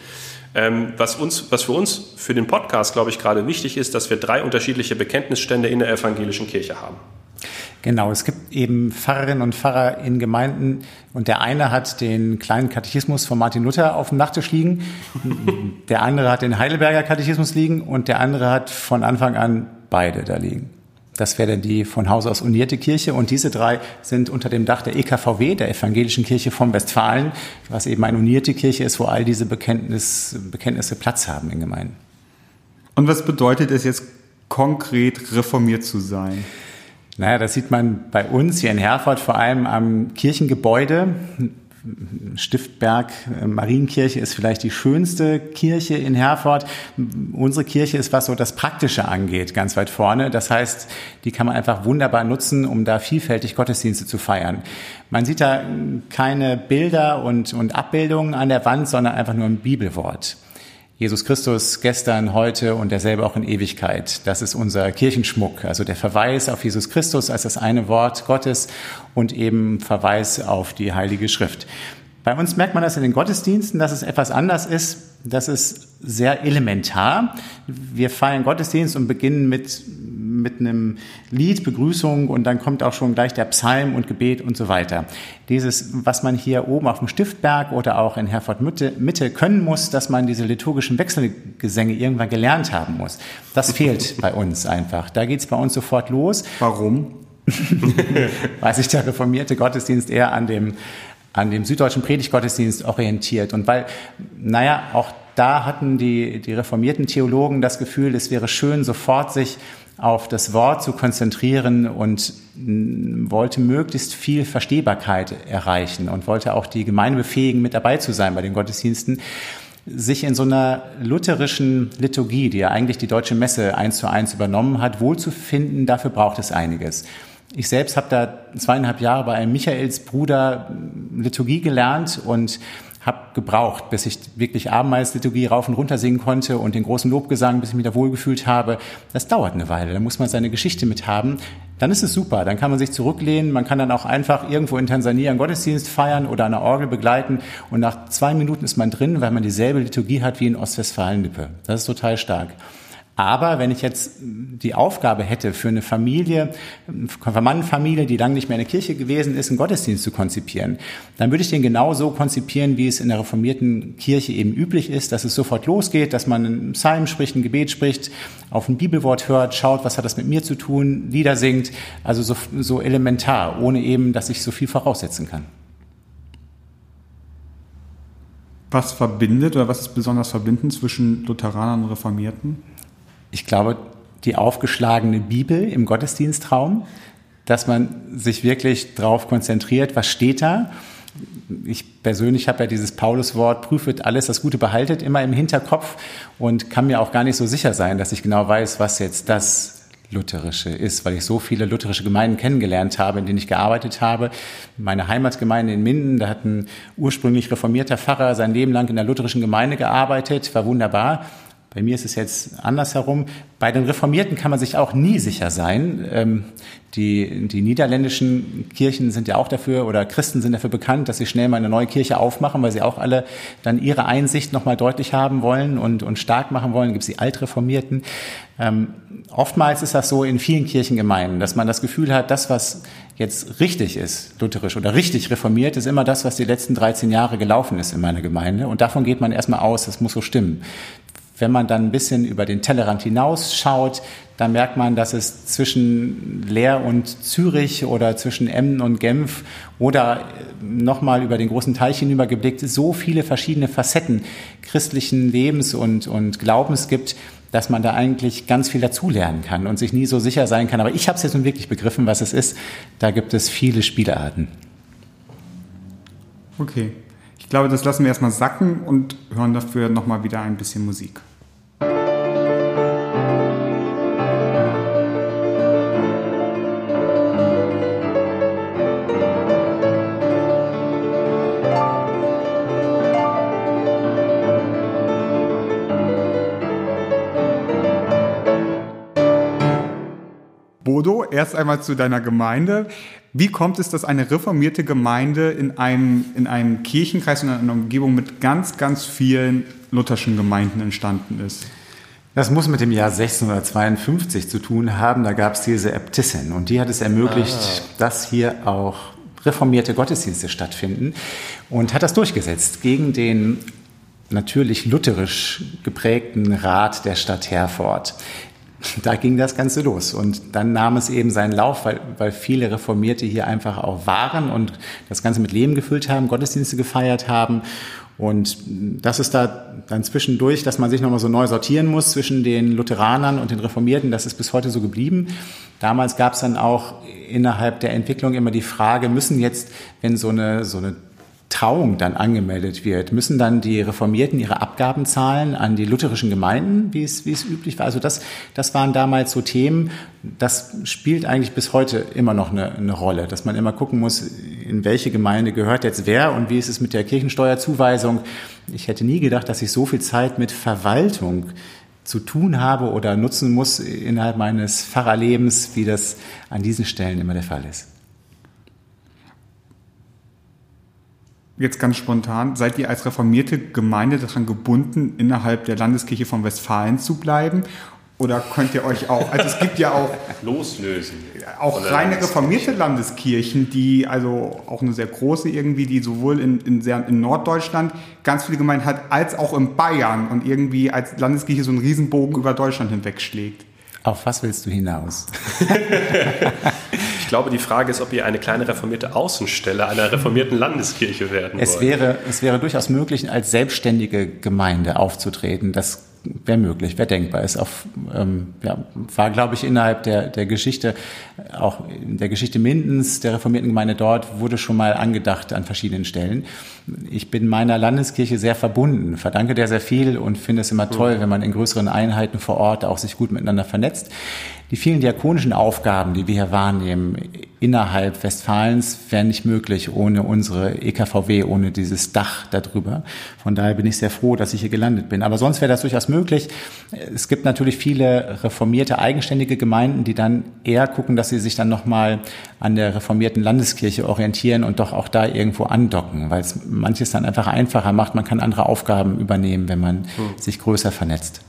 Ähm, was, uns, was für uns, für den Podcast, glaube ich, gerade wichtig ist, dass wir drei unterschiedliche Bekenntnisstände in der evangelischen Kirche haben. Genau, es gibt eben Pfarrerinnen und Pfarrer in Gemeinden und der eine hat den kleinen Katechismus von Martin Luther auf dem Nachttisch liegen, der andere hat den Heidelberger Katechismus liegen und der andere hat von Anfang an beide da liegen. Das wäre dann die von Haus aus unierte Kirche. Und diese drei sind unter dem Dach der EKVW, der Evangelischen Kirche von Westfalen, was eben eine unierte Kirche ist, wo all diese Bekenntnis, Bekenntnisse Platz haben in Gemeinden. Und was bedeutet es jetzt konkret, reformiert zu sein? Naja, das sieht man bei uns hier in Herford vor allem am Kirchengebäude. Stiftberg äh, Marienkirche ist vielleicht die schönste Kirche in Herford. Unsere Kirche ist, was so das Praktische angeht, ganz weit vorne. Das heißt, die kann man einfach wunderbar nutzen, um da vielfältig Gottesdienste zu feiern. Man sieht da keine Bilder und, und Abbildungen an der Wand, sondern einfach nur ein Bibelwort. Jesus Christus gestern, heute und derselbe auch in Ewigkeit. Das ist unser Kirchenschmuck, also der Verweis auf Jesus Christus als das eine Wort Gottes und eben Verweis auf die Heilige Schrift. Bei uns merkt man das in den Gottesdiensten, dass es etwas anders ist. Das ist sehr elementar. Wir feiern Gottesdienst und beginnen mit mit einem Lied, Begrüßung und dann kommt auch schon gleich der Psalm und Gebet und so weiter. Dieses, was man hier oben auf dem Stiftberg oder auch in Herford Mitte, Mitte können muss, dass man diese liturgischen Wechselgesänge irgendwann gelernt haben muss. Das fehlt bei uns einfach. Da geht's bei uns sofort los. Warum? weil sich der reformierte Gottesdienst eher an dem, an dem süddeutschen Predigtgottesdienst orientiert. Und weil, naja, auch da hatten die, die reformierten Theologen das Gefühl, es wäre schön, sofort sich auf das Wort zu konzentrieren und wollte möglichst viel Verstehbarkeit erreichen und wollte auch die Gemeinde befähigen, mit dabei zu sein bei den Gottesdiensten, sich in so einer lutherischen Liturgie, die ja eigentlich die deutsche Messe eins zu eins übernommen hat, wohlzufinden, dafür braucht es einiges. Ich selbst habe da zweieinhalb Jahre bei einem Michaelsbruder Liturgie gelernt und habe gebraucht, bis ich wirklich Abendmahlsliturgie rauf und runter singen konnte und den großen Lobgesang, bis ich mich da wohlgefühlt habe. Das dauert eine Weile. Da muss man seine Geschichte mit haben. Dann ist es super. Dann kann man sich zurücklehnen. Man kann dann auch einfach irgendwo in Tansania einen Gottesdienst feiern oder eine Orgel begleiten. Und nach zwei Minuten ist man drin, weil man dieselbe Liturgie hat wie in Ostwestfalen-Lippe. Das ist total stark. Aber wenn ich jetzt die Aufgabe hätte, für eine Familie, Konfirmandenfamilie, die lange nicht mehr in der Kirche gewesen ist, einen Gottesdienst zu konzipieren, dann würde ich den genau so konzipieren, wie es in der reformierten Kirche eben üblich ist, dass es sofort losgeht, dass man einen Psalm spricht, ein Gebet spricht, auf ein Bibelwort hört, schaut, was hat das mit mir zu tun, Lieder singt, also so, so elementar, ohne eben, dass ich so viel voraussetzen kann. Was verbindet oder was ist besonders verbindend zwischen Lutheranern und Reformierten? Ich glaube, die aufgeschlagene Bibel im Gottesdienstraum, dass man sich wirklich darauf konzentriert, was steht da. Ich persönlich habe ja dieses Pauluswort, prüfet alles, das Gute behaltet, immer im Hinterkopf und kann mir auch gar nicht so sicher sein, dass ich genau weiß, was jetzt das Lutherische ist, weil ich so viele lutherische Gemeinden kennengelernt habe, in denen ich gearbeitet habe. Meine Heimatgemeinde in Minden, da hat ein ursprünglich reformierter Pfarrer sein Leben lang in der lutherischen Gemeinde gearbeitet, war wunderbar. Bei mir ist es jetzt andersherum. Bei den Reformierten kann man sich auch nie sicher sein. Ähm, die, die niederländischen Kirchen sind ja auch dafür oder Christen sind dafür bekannt, dass sie schnell mal eine neue Kirche aufmachen, weil sie auch alle dann ihre Einsicht nochmal deutlich haben wollen und, und stark machen wollen. Gibt es die Altreformierten. Ähm, oftmals ist das so in vielen Kirchengemeinden, dass man das Gefühl hat, das, was jetzt richtig ist, lutherisch oder richtig reformiert, ist immer das, was die letzten 13 Jahre gelaufen ist in meiner Gemeinde. Und davon geht man erstmal aus, das muss so stimmen. Wenn man dann ein bisschen über den Tellerrand hinausschaut, dann merkt man, dass es zwischen Leer und Zürich oder zwischen Emden und Genf oder nochmal über den großen Teich hinübergeblickt so viele verschiedene Facetten christlichen Lebens und, und Glaubens gibt, dass man da eigentlich ganz viel dazulernen kann und sich nie so sicher sein kann. Aber ich habe es jetzt nun wirklich begriffen, was es ist. Da gibt es viele Spielarten. Okay. Ich glaube, das lassen wir erstmal sacken und hören dafür nochmal wieder ein bisschen Musik. Erst einmal zu deiner Gemeinde. Wie kommt es, dass eine reformierte Gemeinde in einem, in einem Kirchenkreis und in einer Umgebung mit ganz, ganz vielen lutherschen Gemeinden entstanden ist? Das muss mit dem Jahr 1652 zu tun haben. Da gab es diese Äbtissin und die hat es ermöglicht, ah. dass hier auch reformierte Gottesdienste stattfinden und hat das durchgesetzt gegen den natürlich lutherisch geprägten Rat der Stadt Herford. Da ging das Ganze los. Und dann nahm es eben seinen Lauf, weil, weil viele Reformierte hier einfach auch waren und das Ganze mit Leben gefüllt haben, Gottesdienste gefeiert haben. Und das ist da dann zwischendurch, dass man sich nochmal so neu sortieren muss zwischen den Lutheranern und den Reformierten. Das ist bis heute so geblieben. Damals gab es dann auch innerhalb der Entwicklung immer die Frage, müssen jetzt, wenn so eine, so eine Trauung dann angemeldet wird, müssen dann die Reformierten ihre Abgaben zahlen an die lutherischen Gemeinden, wie es, wie es üblich war. Also das, das waren damals so Themen, das spielt eigentlich bis heute immer noch eine, eine Rolle, dass man immer gucken muss, in welche Gemeinde gehört jetzt wer und wie ist es mit der Kirchensteuerzuweisung. Ich hätte nie gedacht, dass ich so viel Zeit mit Verwaltung zu tun habe oder nutzen muss innerhalb meines Pfarrerlebens, wie das an diesen Stellen immer der Fall ist. Jetzt ganz spontan, seid ihr als reformierte Gemeinde daran gebunden, innerhalb der Landeskirche von Westfalen zu bleiben? Oder könnt ihr euch auch, also es gibt ja auch loslösen. Auch reine reformierte Landeskirchen, die also auch eine sehr große irgendwie, die sowohl in, in, sehr, in Norddeutschland ganz viele Gemeinden hat, als auch in Bayern und irgendwie als Landeskirche so einen Riesenbogen über Deutschland hinweg schlägt. Auf was willst du hinaus? ich glaube, die Frage ist, ob ihr eine kleine reformierte Außenstelle einer reformierten Landeskirche werden es wollt. Wäre, es wäre durchaus möglich, als selbstständige Gemeinde aufzutreten. Das wäre möglich, wäre denkbar. Ist auf, ähm, ja, war, glaube ich, innerhalb der, der Geschichte, auch in der Geschichte Mindens, der reformierten Gemeinde dort, wurde schon mal angedacht an verschiedenen Stellen. Ich bin meiner Landeskirche sehr verbunden, verdanke der sehr viel und finde es immer toll, wenn man in größeren Einheiten vor Ort auch sich gut miteinander vernetzt. Die vielen diakonischen Aufgaben, die wir hier wahrnehmen, innerhalb Westfalens, wären nicht möglich ohne unsere EKVW, ohne dieses Dach darüber. Von daher bin ich sehr froh, dass ich hier gelandet bin. Aber sonst wäre das durchaus möglich. Es gibt natürlich viele reformierte, eigenständige Gemeinden, die dann eher gucken, dass sie sich dann nochmal an der reformierten Landeskirche orientieren und doch auch da irgendwo andocken, weil es manches dann einfach einfacher macht. Man kann andere Aufgaben übernehmen, wenn man hm. sich größer vernetzt.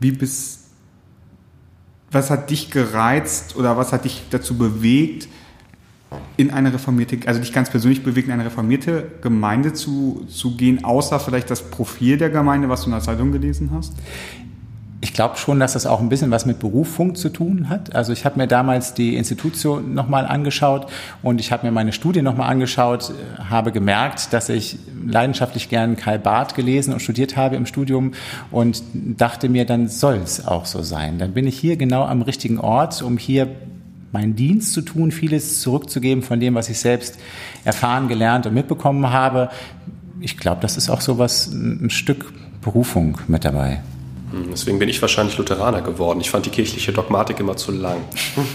Wie bist, was hat dich gereizt oder was hat dich dazu bewegt, in eine reformierte, also dich ganz persönlich bewegt, in eine reformierte Gemeinde zu, zu gehen, außer vielleicht das Profil der Gemeinde, was du in der Zeitung gelesen hast? Ich glaube schon, dass das auch ein bisschen was mit Berufung zu tun hat. Also ich habe mir damals die Institution nochmal angeschaut und ich habe mir meine Studie nochmal angeschaut, äh, habe gemerkt, dass ich leidenschaftlich gern Karl Barth gelesen und studiert habe im Studium und dachte mir, dann soll es auch so sein. Dann bin ich hier genau am richtigen Ort, um hier meinen Dienst zu tun, vieles zurückzugeben von dem, was ich selbst erfahren, gelernt und mitbekommen habe. Ich glaube, das ist auch so was, ein Stück Berufung mit dabei. Hm, deswegen bin ich wahrscheinlich Lutheraner geworden. Ich fand die kirchliche Dogmatik immer zu lang.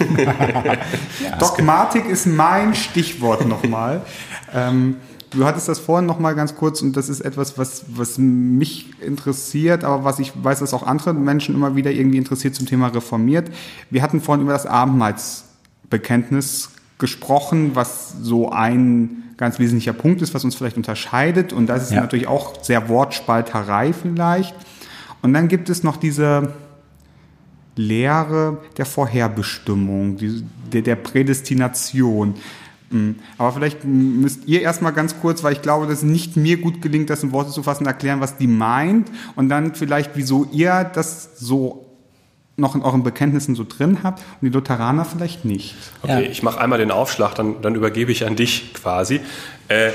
ja, Dogmatik ist mein Stichwort nochmal. ähm, du hattest das vorhin nochmal ganz kurz und das ist etwas, was, was mich interessiert, aber was ich weiß, dass auch andere Menschen immer wieder irgendwie interessiert zum Thema reformiert. Wir hatten vorhin über das Abendmahlsbekenntnis gesprochen, was so ein ganz wesentlicher Punkt ist, was uns vielleicht unterscheidet. Und das ist ja. natürlich auch sehr Wortspalterei vielleicht. Und dann gibt es noch diese Lehre der Vorherbestimmung, die, der, der Prädestination. Hm. Aber vielleicht müsst ihr erstmal ganz kurz, weil ich glaube, dass es nicht mir gut gelingt, das in Worte zu fassen, erklären, was die meint und dann vielleicht, wieso ihr das so noch in euren Bekenntnissen so drin habt und die Lutheraner vielleicht nicht. Okay, ja. ich mache einmal den Aufschlag, dann, dann übergebe ich an dich quasi. Äh,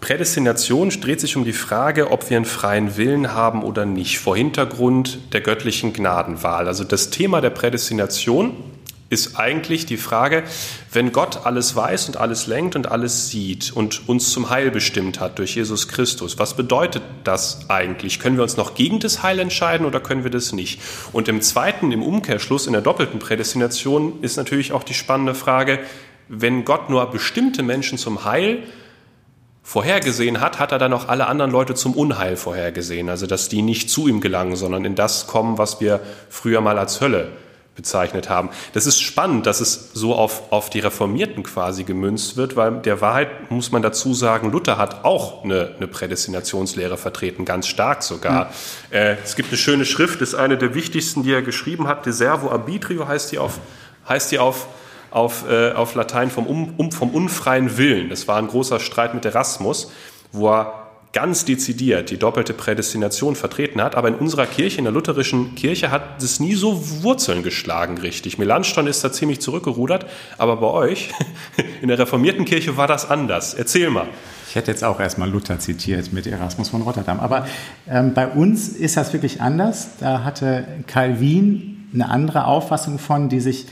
Prädestination dreht sich um die Frage, ob wir einen freien Willen haben oder nicht, vor Hintergrund der göttlichen Gnadenwahl. Also das Thema der Prädestination ist eigentlich die Frage, wenn Gott alles weiß und alles lenkt und alles sieht und uns zum Heil bestimmt hat durch Jesus Christus, was bedeutet das eigentlich? Können wir uns noch gegen das Heil entscheiden oder können wir das nicht? Und im zweiten, im Umkehrschluss, in der doppelten Prädestination ist natürlich auch die spannende Frage, wenn Gott nur bestimmte Menschen zum Heil vorhergesehen hat, hat er dann auch alle anderen Leute zum Unheil vorhergesehen. Also dass die nicht zu ihm gelangen, sondern in das kommen, was wir früher mal als Hölle bezeichnet haben. Das ist spannend, dass es so auf, auf die Reformierten quasi gemünzt wird, weil der Wahrheit muss man dazu sagen, Luther hat auch eine, eine Prädestinationslehre vertreten, ganz stark sogar. Mhm. Äh, es gibt eine schöne Schrift, das ist eine der wichtigsten, die er geschrieben hat, De Servo Arbitrio heißt die auf, heißt die auf auf, äh, auf Latein vom, um, um, vom unfreien Willen. Das war ein großer Streit mit Erasmus, wo er ganz dezidiert die doppelte Prädestination vertreten hat, aber in unserer Kirche, in der lutherischen Kirche, hat es nie so Wurzeln geschlagen, richtig. Melanchthon ist da ziemlich zurückgerudert, aber bei euch, in der reformierten Kirche, war das anders. Erzähl mal. Ich hätte jetzt auch erstmal Luther zitiert mit Erasmus von Rotterdam, aber ähm, bei uns ist das wirklich anders. Da hatte Calvin eine andere Auffassung von, die sich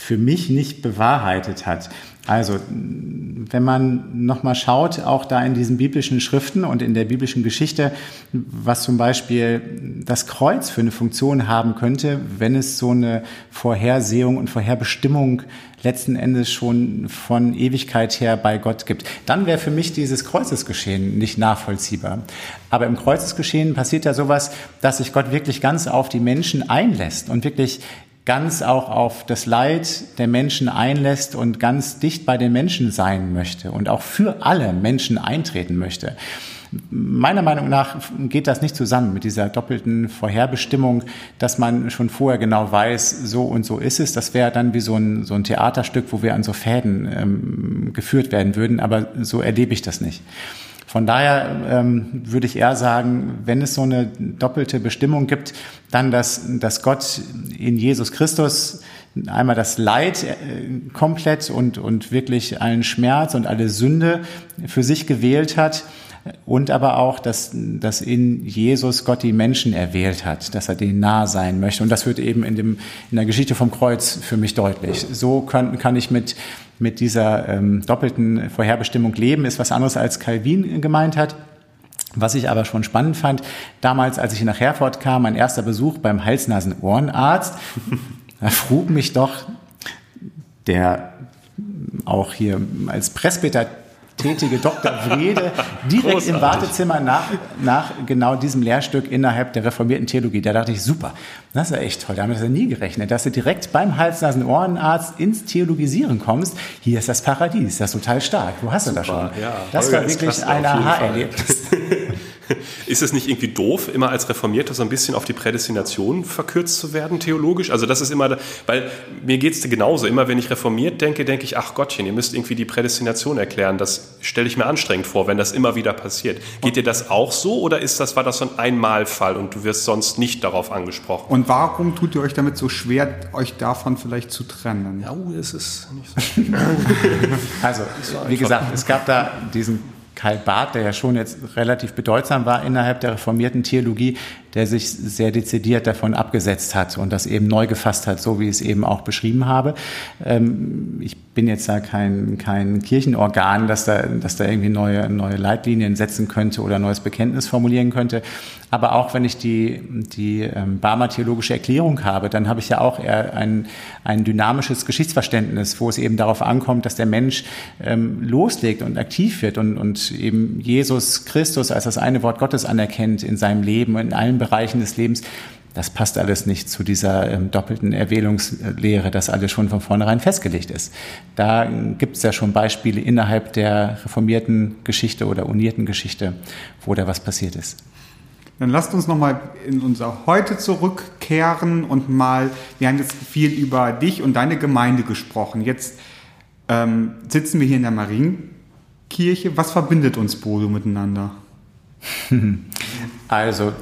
für mich nicht bewahrheitet hat. Also, wenn man nochmal schaut, auch da in diesen biblischen Schriften und in der biblischen Geschichte, was zum Beispiel das Kreuz für eine Funktion haben könnte, wenn es so eine Vorhersehung und Vorherbestimmung letzten Endes schon von Ewigkeit her bei Gott gibt, dann wäre für mich dieses Kreuzesgeschehen nicht nachvollziehbar. Aber im Kreuzesgeschehen passiert ja sowas, dass sich Gott wirklich ganz auf die Menschen einlässt und wirklich ganz auch auf das Leid der Menschen einlässt und ganz dicht bei den Menschen sein möchte und auch für alle Menschen eintreten möchte. Meiner Meinung nach geht das nicht zusammen mit dieser doppelten Vorherbestimmung, dass man schon vorher genau weiß, so und so ist es. Das wäre dann wie so ein, so ein Theaterstück, wo wir an so Fäden ähm, geführt werden würden, aber so erlebe ich das nicht. Von daher ähm, würde ich eher sagen, wenn es so eine doppelte Bestimmung gibt, dann, dass, dass Gott in Jesus Christus einmal das Leid äh, komplett und, und wirklich allen Schmerz und alle Sünde für sich gewählt hat und aber auch, dass, dass in Jesus Gott die Menschen erwählt hat, dass er denen nah sein möchte. Und das wird eben in, dem, in der Geschichte vom Kreuz für mich deutlich. So kann, kann ich mit, mit dieser ähm, doppelten Vorherbestimmung leben, ist was anderes als Calvin gemeint hat. Was ich aber schon spannend fand, damals, als ich nach Herford kam, mein erster Besuch beim Hals-Nasen-Ohrenarzt, da frug mich doch der auch hier als Presbyter tätige Dr. Wrede direkt Großartig. im Wartezimmer nach, nach genau diesem Lehrstück innerhalb der reformierten Theologie. Da dachte ich, super, das ist ja echt toll. Da haben wir das ja nie gerechnet, dass du direkt beim Hals-Nasen-Ohrenarzt ins Theologisieren kommst. Hier ist das Paradies, das ist total stark. Wo hast super, du das schon? Ja, das war wirklich ein Aha-Erlebnis. Ist es nicht irgendwie doof, immer als Reformierter so ein bisschen auf die Prädestination verkürzt zu werden, theologisch? Also das ist immer, weil mir geht es genauso. Immer wenn ich reformiert denke, denke ich, ach Gottchen, ihr müsst irgendwie die Prädestination erklären. Das stelle ich mir anstrengend vor, wenn das immer wieder passiert. Geht dir das auch so oder ist das, war das so ein Einmalfall und du wirst sonst nicht darauf angesprochen? Und warum tut ihr euch damit so schwer, euch davon vielleicht zu trennen? Ja, oh, es ist nicht so Also, wie gesagt, es gab da diesen Karl Barth, der ja schon jetzt relativ bedeutsam war innerhalb der reformierten Theologie, der sich sehr dezidiert davon abgesetzt hat und das eben neu gefasst hat, so wie ich es eben auch beschrieben habe. Ähm, ich bin jetzt da kein, kein Kirchenorgan, das da, das da irgendwie neue, neue Leitlinien setzen könnte oder neues Bekenntnis formulieren könnte. Aber auch wenn ich die, die ähm, Barmer theologische Erklärung habe, dann habe ich ja auch eher ein, ein dynamisches Geschichtsverständnis, wo es eben darauf ankommt, dass der Mensch ähm, loslegt und aktiv wird und, und eben Jesus Christus als das eine Wort Gottes anerkennt in seinem Leben, in allen Bereichen des Lebens. Das passt alles nicht zu dieser ähm, doppelten Erwählungslehre, dass alles schon von vornherein festgelegt ist. Da gibt es ja schon Beispiele innerhalb der reformierten Geschichte oder unierten Geschichte, wo da was passiert ist. Dann lasst uns nochmal in unser Heute zurückkehren und mal, wir haben jetzt viel über dich und deine Gemeinde gesprochen. Jetzt ähm, sitzen wir hier in der Marienkirche. Was verbindet uns Bodo miteinander? Also,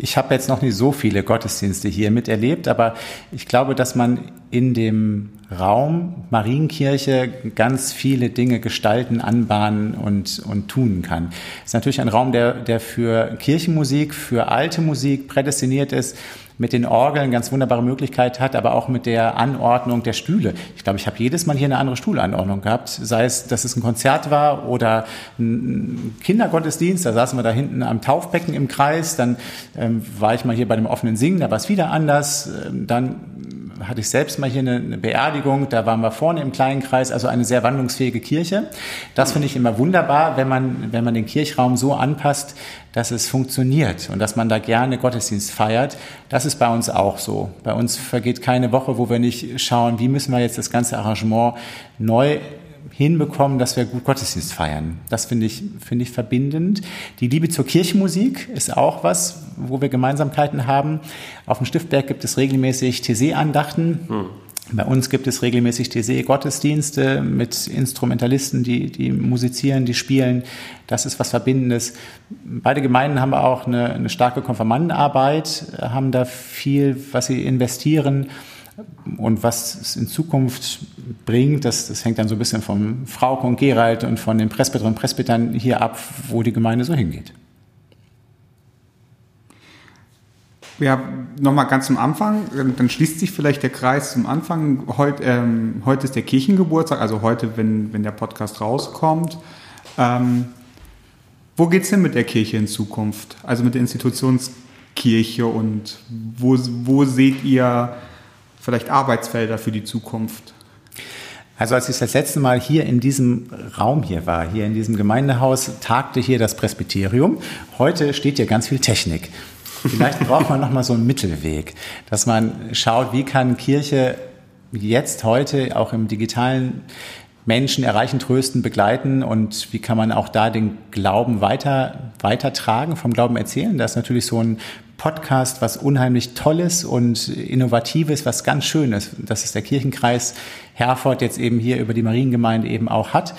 ich habe jetzt noch nicht so viele Gottesdienste hier miterlebt, aber ich glaube, dass man in dem Raum Marienkirche ganz viele Dinge gestalten, anbahnen und, und tun kann. Es ist natürlich ein Raum, der, der für Kirchenmusik, für alte Musik prädestiniert ist mit den Orgeln ganz wunderbare Möglichkeit hat, aber auch mit der Anordnung der Stühle. Ich glaube, ich habe jedes Mal hier eine andere Stuhlanordnung gehabt, sei es, dass es ein Konzert war oder ein Kindergottesdienst, da saßen wir da hinten am Taufbecken im Kreis, dann ähm, war ich mal hier bei dem offenen Singen, da war es wieder anders, ähm, dann hatte ich selbst mal hier eine, eine Beerdigung, da waren wir vorne im kleinen Kreis, also eine sehr wandlungsfähige Kirche. Das finde ich immer wunderbar, wenn man, wenn man den Kirchraum so anpasst, dass es funktioniert und dass man da gerne Gottesdienst feiert. Das ist bei uns auch so. Bei uns vergeht keine Woche, wo wir nicht schauen, wie müssen wir jetzt das ganze Arrangement neu hinbekommen, dass wir gut Gottesdienst feiern. Das finde ich, finde ich verbindend. Die Liebe zur Kirchenmusik ist auch was, wo wir Gemeinsamkeiten haben. Auf dem Stiftberg gibt es regelmäßig TC-Andachten. Hm. Bei uns gibt es regelmäßig TC-Gottesdienste mit Instrumentalisten, die, die musizieren, die spielen. Das ist was Verbindendes. Beide Gemeinden haben auch eine, eine starke Konfirmandenarbeit, haben da viel, was sie investieren. Und was es in Zukunft bringt, das, das hängt dann so ein bisschen vom Frauke und Gerald und von den Presbyterinnen und Presbytern hier ab, wo die Gemeinde so hingeht. Ja, nochmal ganz zum Anfang, dann schließt sich vielleicht der Kreis zum Anfang. Heute, ähm, heute ist der Kirchengeburtstag, also heute, wenn, wenn der Podcast rauskommt. Ähm, wo geht's hin mit der Kirche in Zukunft? Also mit der Institutionskirche und wo, wo seht ihr vielleicht Arbeitsfelder für die Zukunft? Also als ich das letzte Mal hier in diesem Raum hier war, hier in diesem Gemeindehaus, tagte hier das Presbyterium. Heute steht hier ganz viel Technik. Vielleicht braucht man nochmal so einen Mittelweg, dass man schaut, wie kann Kirche jetzt, heute, auch im digitalen Menschen erreichen, trösten, begleiten und wie kann man auch da den Glauben weiter, weitertragen, vom Glauben erzählen. Das ist natürlich so ein Podcast, was unheimlich Tolles und Innovatives, was ganz Schönes, dass es der Kirchenkreis Herford jetzt eben hier über die Mariengemeinde eben auch hat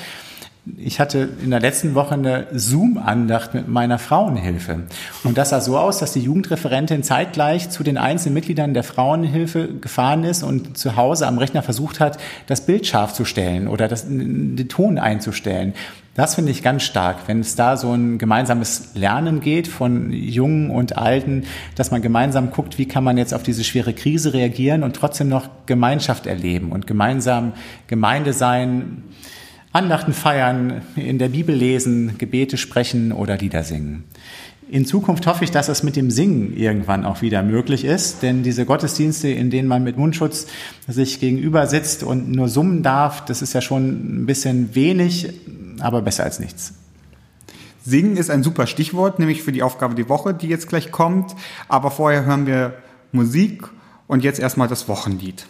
ich hatte in der letzten Woche eine Zoom-Andacht mit meiner Frauenhilfe. Und das sah so aus, dass die Jugendreferentin zeitgleich zu den einzelnen Mitgliedern der Frauenhilfe gefahren ist und zu Hause am Rechner versucht hat, das Bild scharf zu stellen oder das, den Ton einzustellen. Das finde ich ganz stark, wenn es da so ein gemeinsames Lernen geht von Jungen und Alten, dass man gemeinsam guckt, wie kann man jetzt auf diese schwere Krise reagieren und trotzdem noch Gemeinschaft erleben und gemeinsam Gemeinde sein, Andachten feiern, in der Bibel lesen, Gebete sprechen oder Lieder singen. In Zukunft hoffe ich, dass es mit dem Singen irgendwann auch wieder möglich ist, denn diese Gottesdienste, in denen man mit Mundschutz sich gegenüber sitzt und nur summen darf, das ist ja schon ein bisschen wenig, aber besser als nichts. Singen ist ein super Stichwort, nämlich für die Aufgabe die Woche, die jetzt gleich kommt. Aber vorher hören wir Musik und jetzt erstmal das Wochenlied.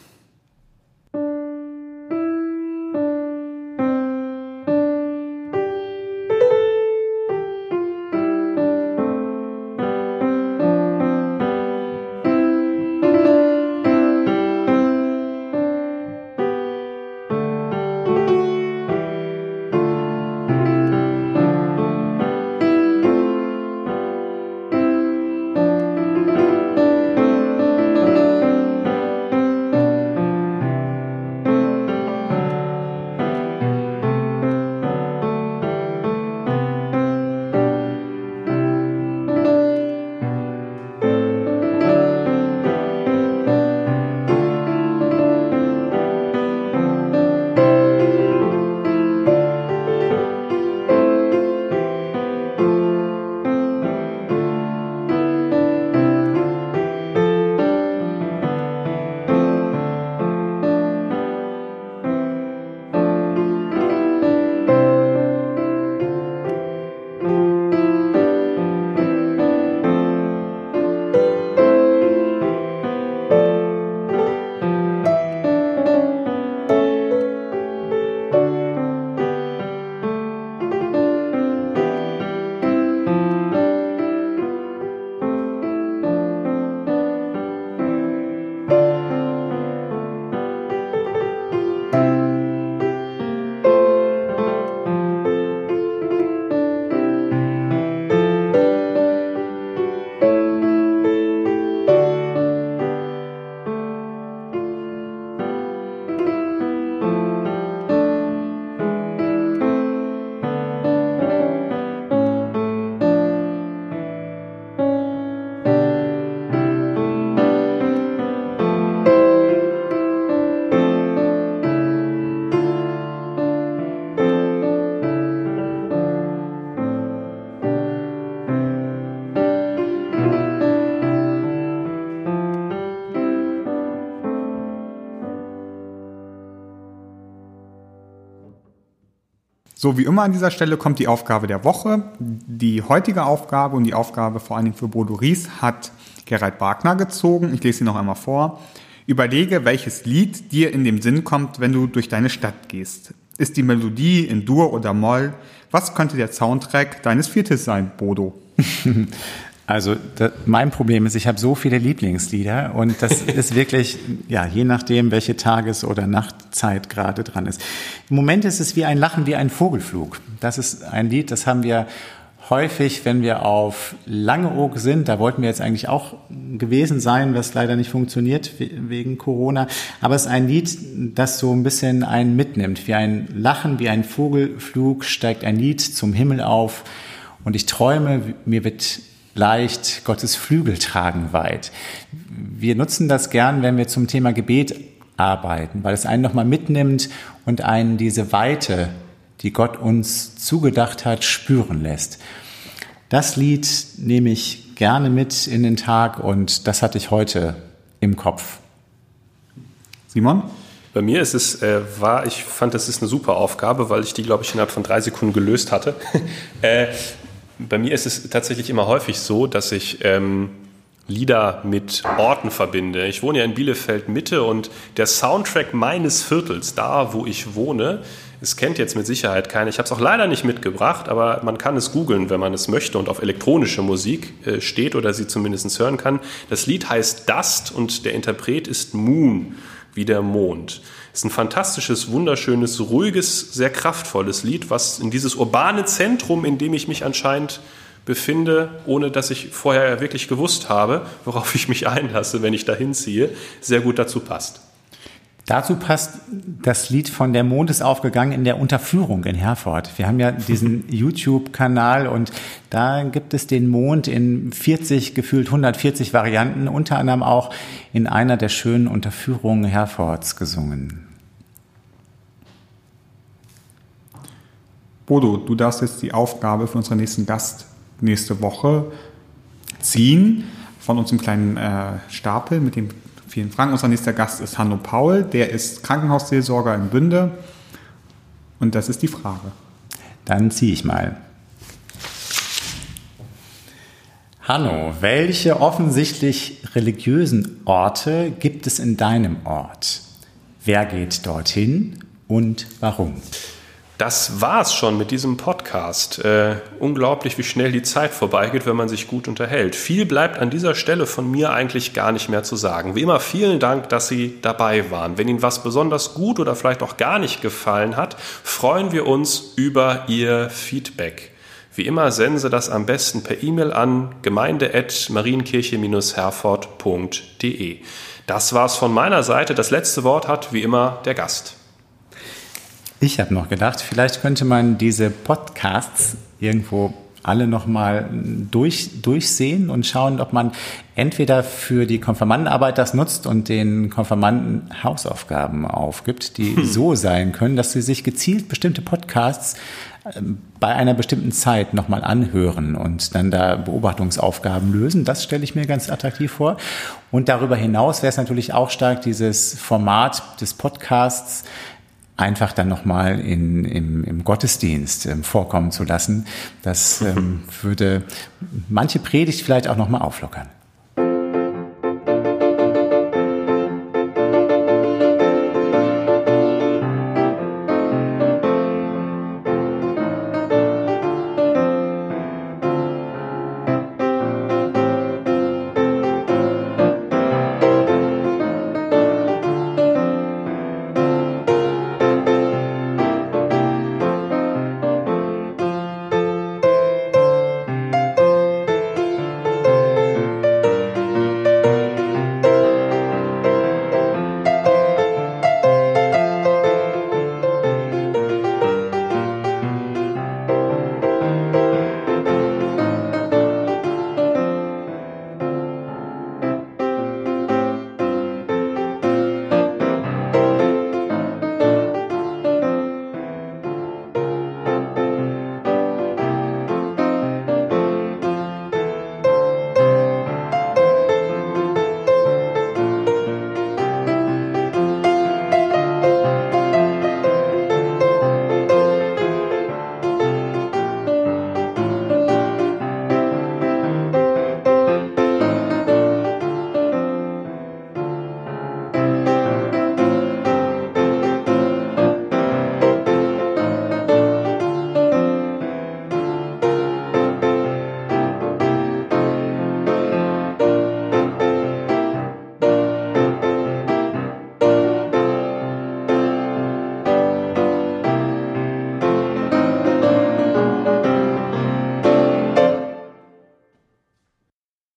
So wie immer an dieser Stelle kommt die Aufgabe der Woche. Die heutige Aufgabe und die Aufgabe vor allen Dingen für Bodo Ries hat Gerald Wagner gezogen. Ich lese sie noch einmal vor. Überlege, welches Lied dir in den Sinn kommt, wenn du durch deine Stadt gehst. Ist die Melodie in Dur oder Moll? Was könnte der Soundtrack deines Viertes sein, Bodo? Also das, mein Problem ist, ich habe so viele Lieblingslieder und das ist wirklich, ja, je nachdem, welche Tages- oder Nachtzeit gerade dran ist. Im Moment ist es wie ein Lachen, wie ein Vogelflug. Das ist ein Lied, das haben wir häufig, wenn wir auf Langeoog sind, da wollten wir jetzt eigentlich auch gewesen sein, was leider nicht funktioniert wegen Corona, aber es ist ein Lied, das so ein bisschen einen mitnimmt, wie ein Lachen, wie ein Vogelflug steigt ein Lied zum Himmel auf und ich träume, mir wird leicht, Gottes Flügel tragen weit. Wir nutzen das gern, wenn wir zum Thema Gebet arbeiten, weil es einen nochmal mitnimmt und einen diese Weite, die Gott uns zugedacht hat, spüren lässt. Das Lied nehme ich gerne mit in den Tag und das hatte ich heute im Kopf. Simon? Bei mir ist es, äh, war, ich fand, das ist eine super Aufgabe, weil ich die, glaube ich, innerhalb von drei Sekunden gelöst hatte. äh, bei mir ist es tatsächlich immer häufig so, dass ich ähm, Lieder mit Orten verbinde. Ich wohne ja in Bielefeld Mitte und der Soundtrack meines Viertels, da wo ich wohne, es kennt jetzt mit Sicherheit keiner. Ich habe es auch leider nicht mitgebracht, aber man kann es googeln, wenn man es möchte und auf elektronische Musik äh, steht oder sie zumindest hören kann. Das Lied heißt Dust und der Interpret ist Moon, wie der Mond. Ist ein fantastisches, wunderschönes, ruhiges, sehr kraftvolles Lied, was in dieses urbane Zentrum, in dem ich mich anscheinend befinde, ohne dass ich vorher wirklich gewusst habe, worauf ich mich einlasse, wenn ich da hinziehe, sehr gut dazu passt. Dazu passt das Lied von Der Mond ist aufgegangen in der Unterführung in Herford. Wir haben ja diesen YouTube-Kanal und da gibt es den Mond in 40, gefühlt 140 Varianten, unter anderem auch in einer der schönen Unterführungen Herfords gesungen. Bodo, du darfst jetzt die Aufgabe für unseren nächsten Gast nächste Woche ziehen von unserem kleinen äh, Stapel mit den vielen Fragen. Unser nächster Gast ist Hanno Paul, der ist Krankenhausseelsorger in Bünde. Und das ist die Frage. Dann ziehe ich mal. Hanno, welche offensichtlich religiösen Orte gibt es in deinem Ort? Wer geht dorthin und warum? Das war's schon mit diesem Podcast. Äh, unglaublich, wie schnell die Zeit vorbeigeht, wenn man sich gut unterhält. Viel bleibt an dieser Stelle von mir eigentlich gar nicht mehr zu sagen. Wie immer vielen Dank, dass Sie dabei waren. Wenn Ihnen was besonders gut oder vielleicht auch gar nicht gefallen hat, freuen wir uns über Ihr Feedback. Wie immer senden Sie das am besten per E-Mail an gemeinde.marienkirche-herford.de. Das war's von meiner Seite. Das letzte Wort hat wie immer der Gast. Ich habe noch gedacht, vielleicht könnte man diese Podcasts irgendwo alle nochmal durch, durchsehen und schauen, ob man entweder für die Konfirmandenarbeit das nutzt und den Konfirmanden Hausaufgaben aufgibt, die hm. so sein können, dass sie sich gezielt bestimmte Podcasts ähm, bei einer bestimmten Zeit nochmal anhören und dann da Beobachtungsaufgaben lösen. Das stelle ich mir ganz attraktiv vor. Und darüber hinaus wäre es natürlich auch stark, dieses Format des Podcasts einfach dann nochmal in, im, im Gottesdienst ähm, vorkommen zu lassen. Das ähm, würde manche Predigt vielleicht auch nochmal auflockern.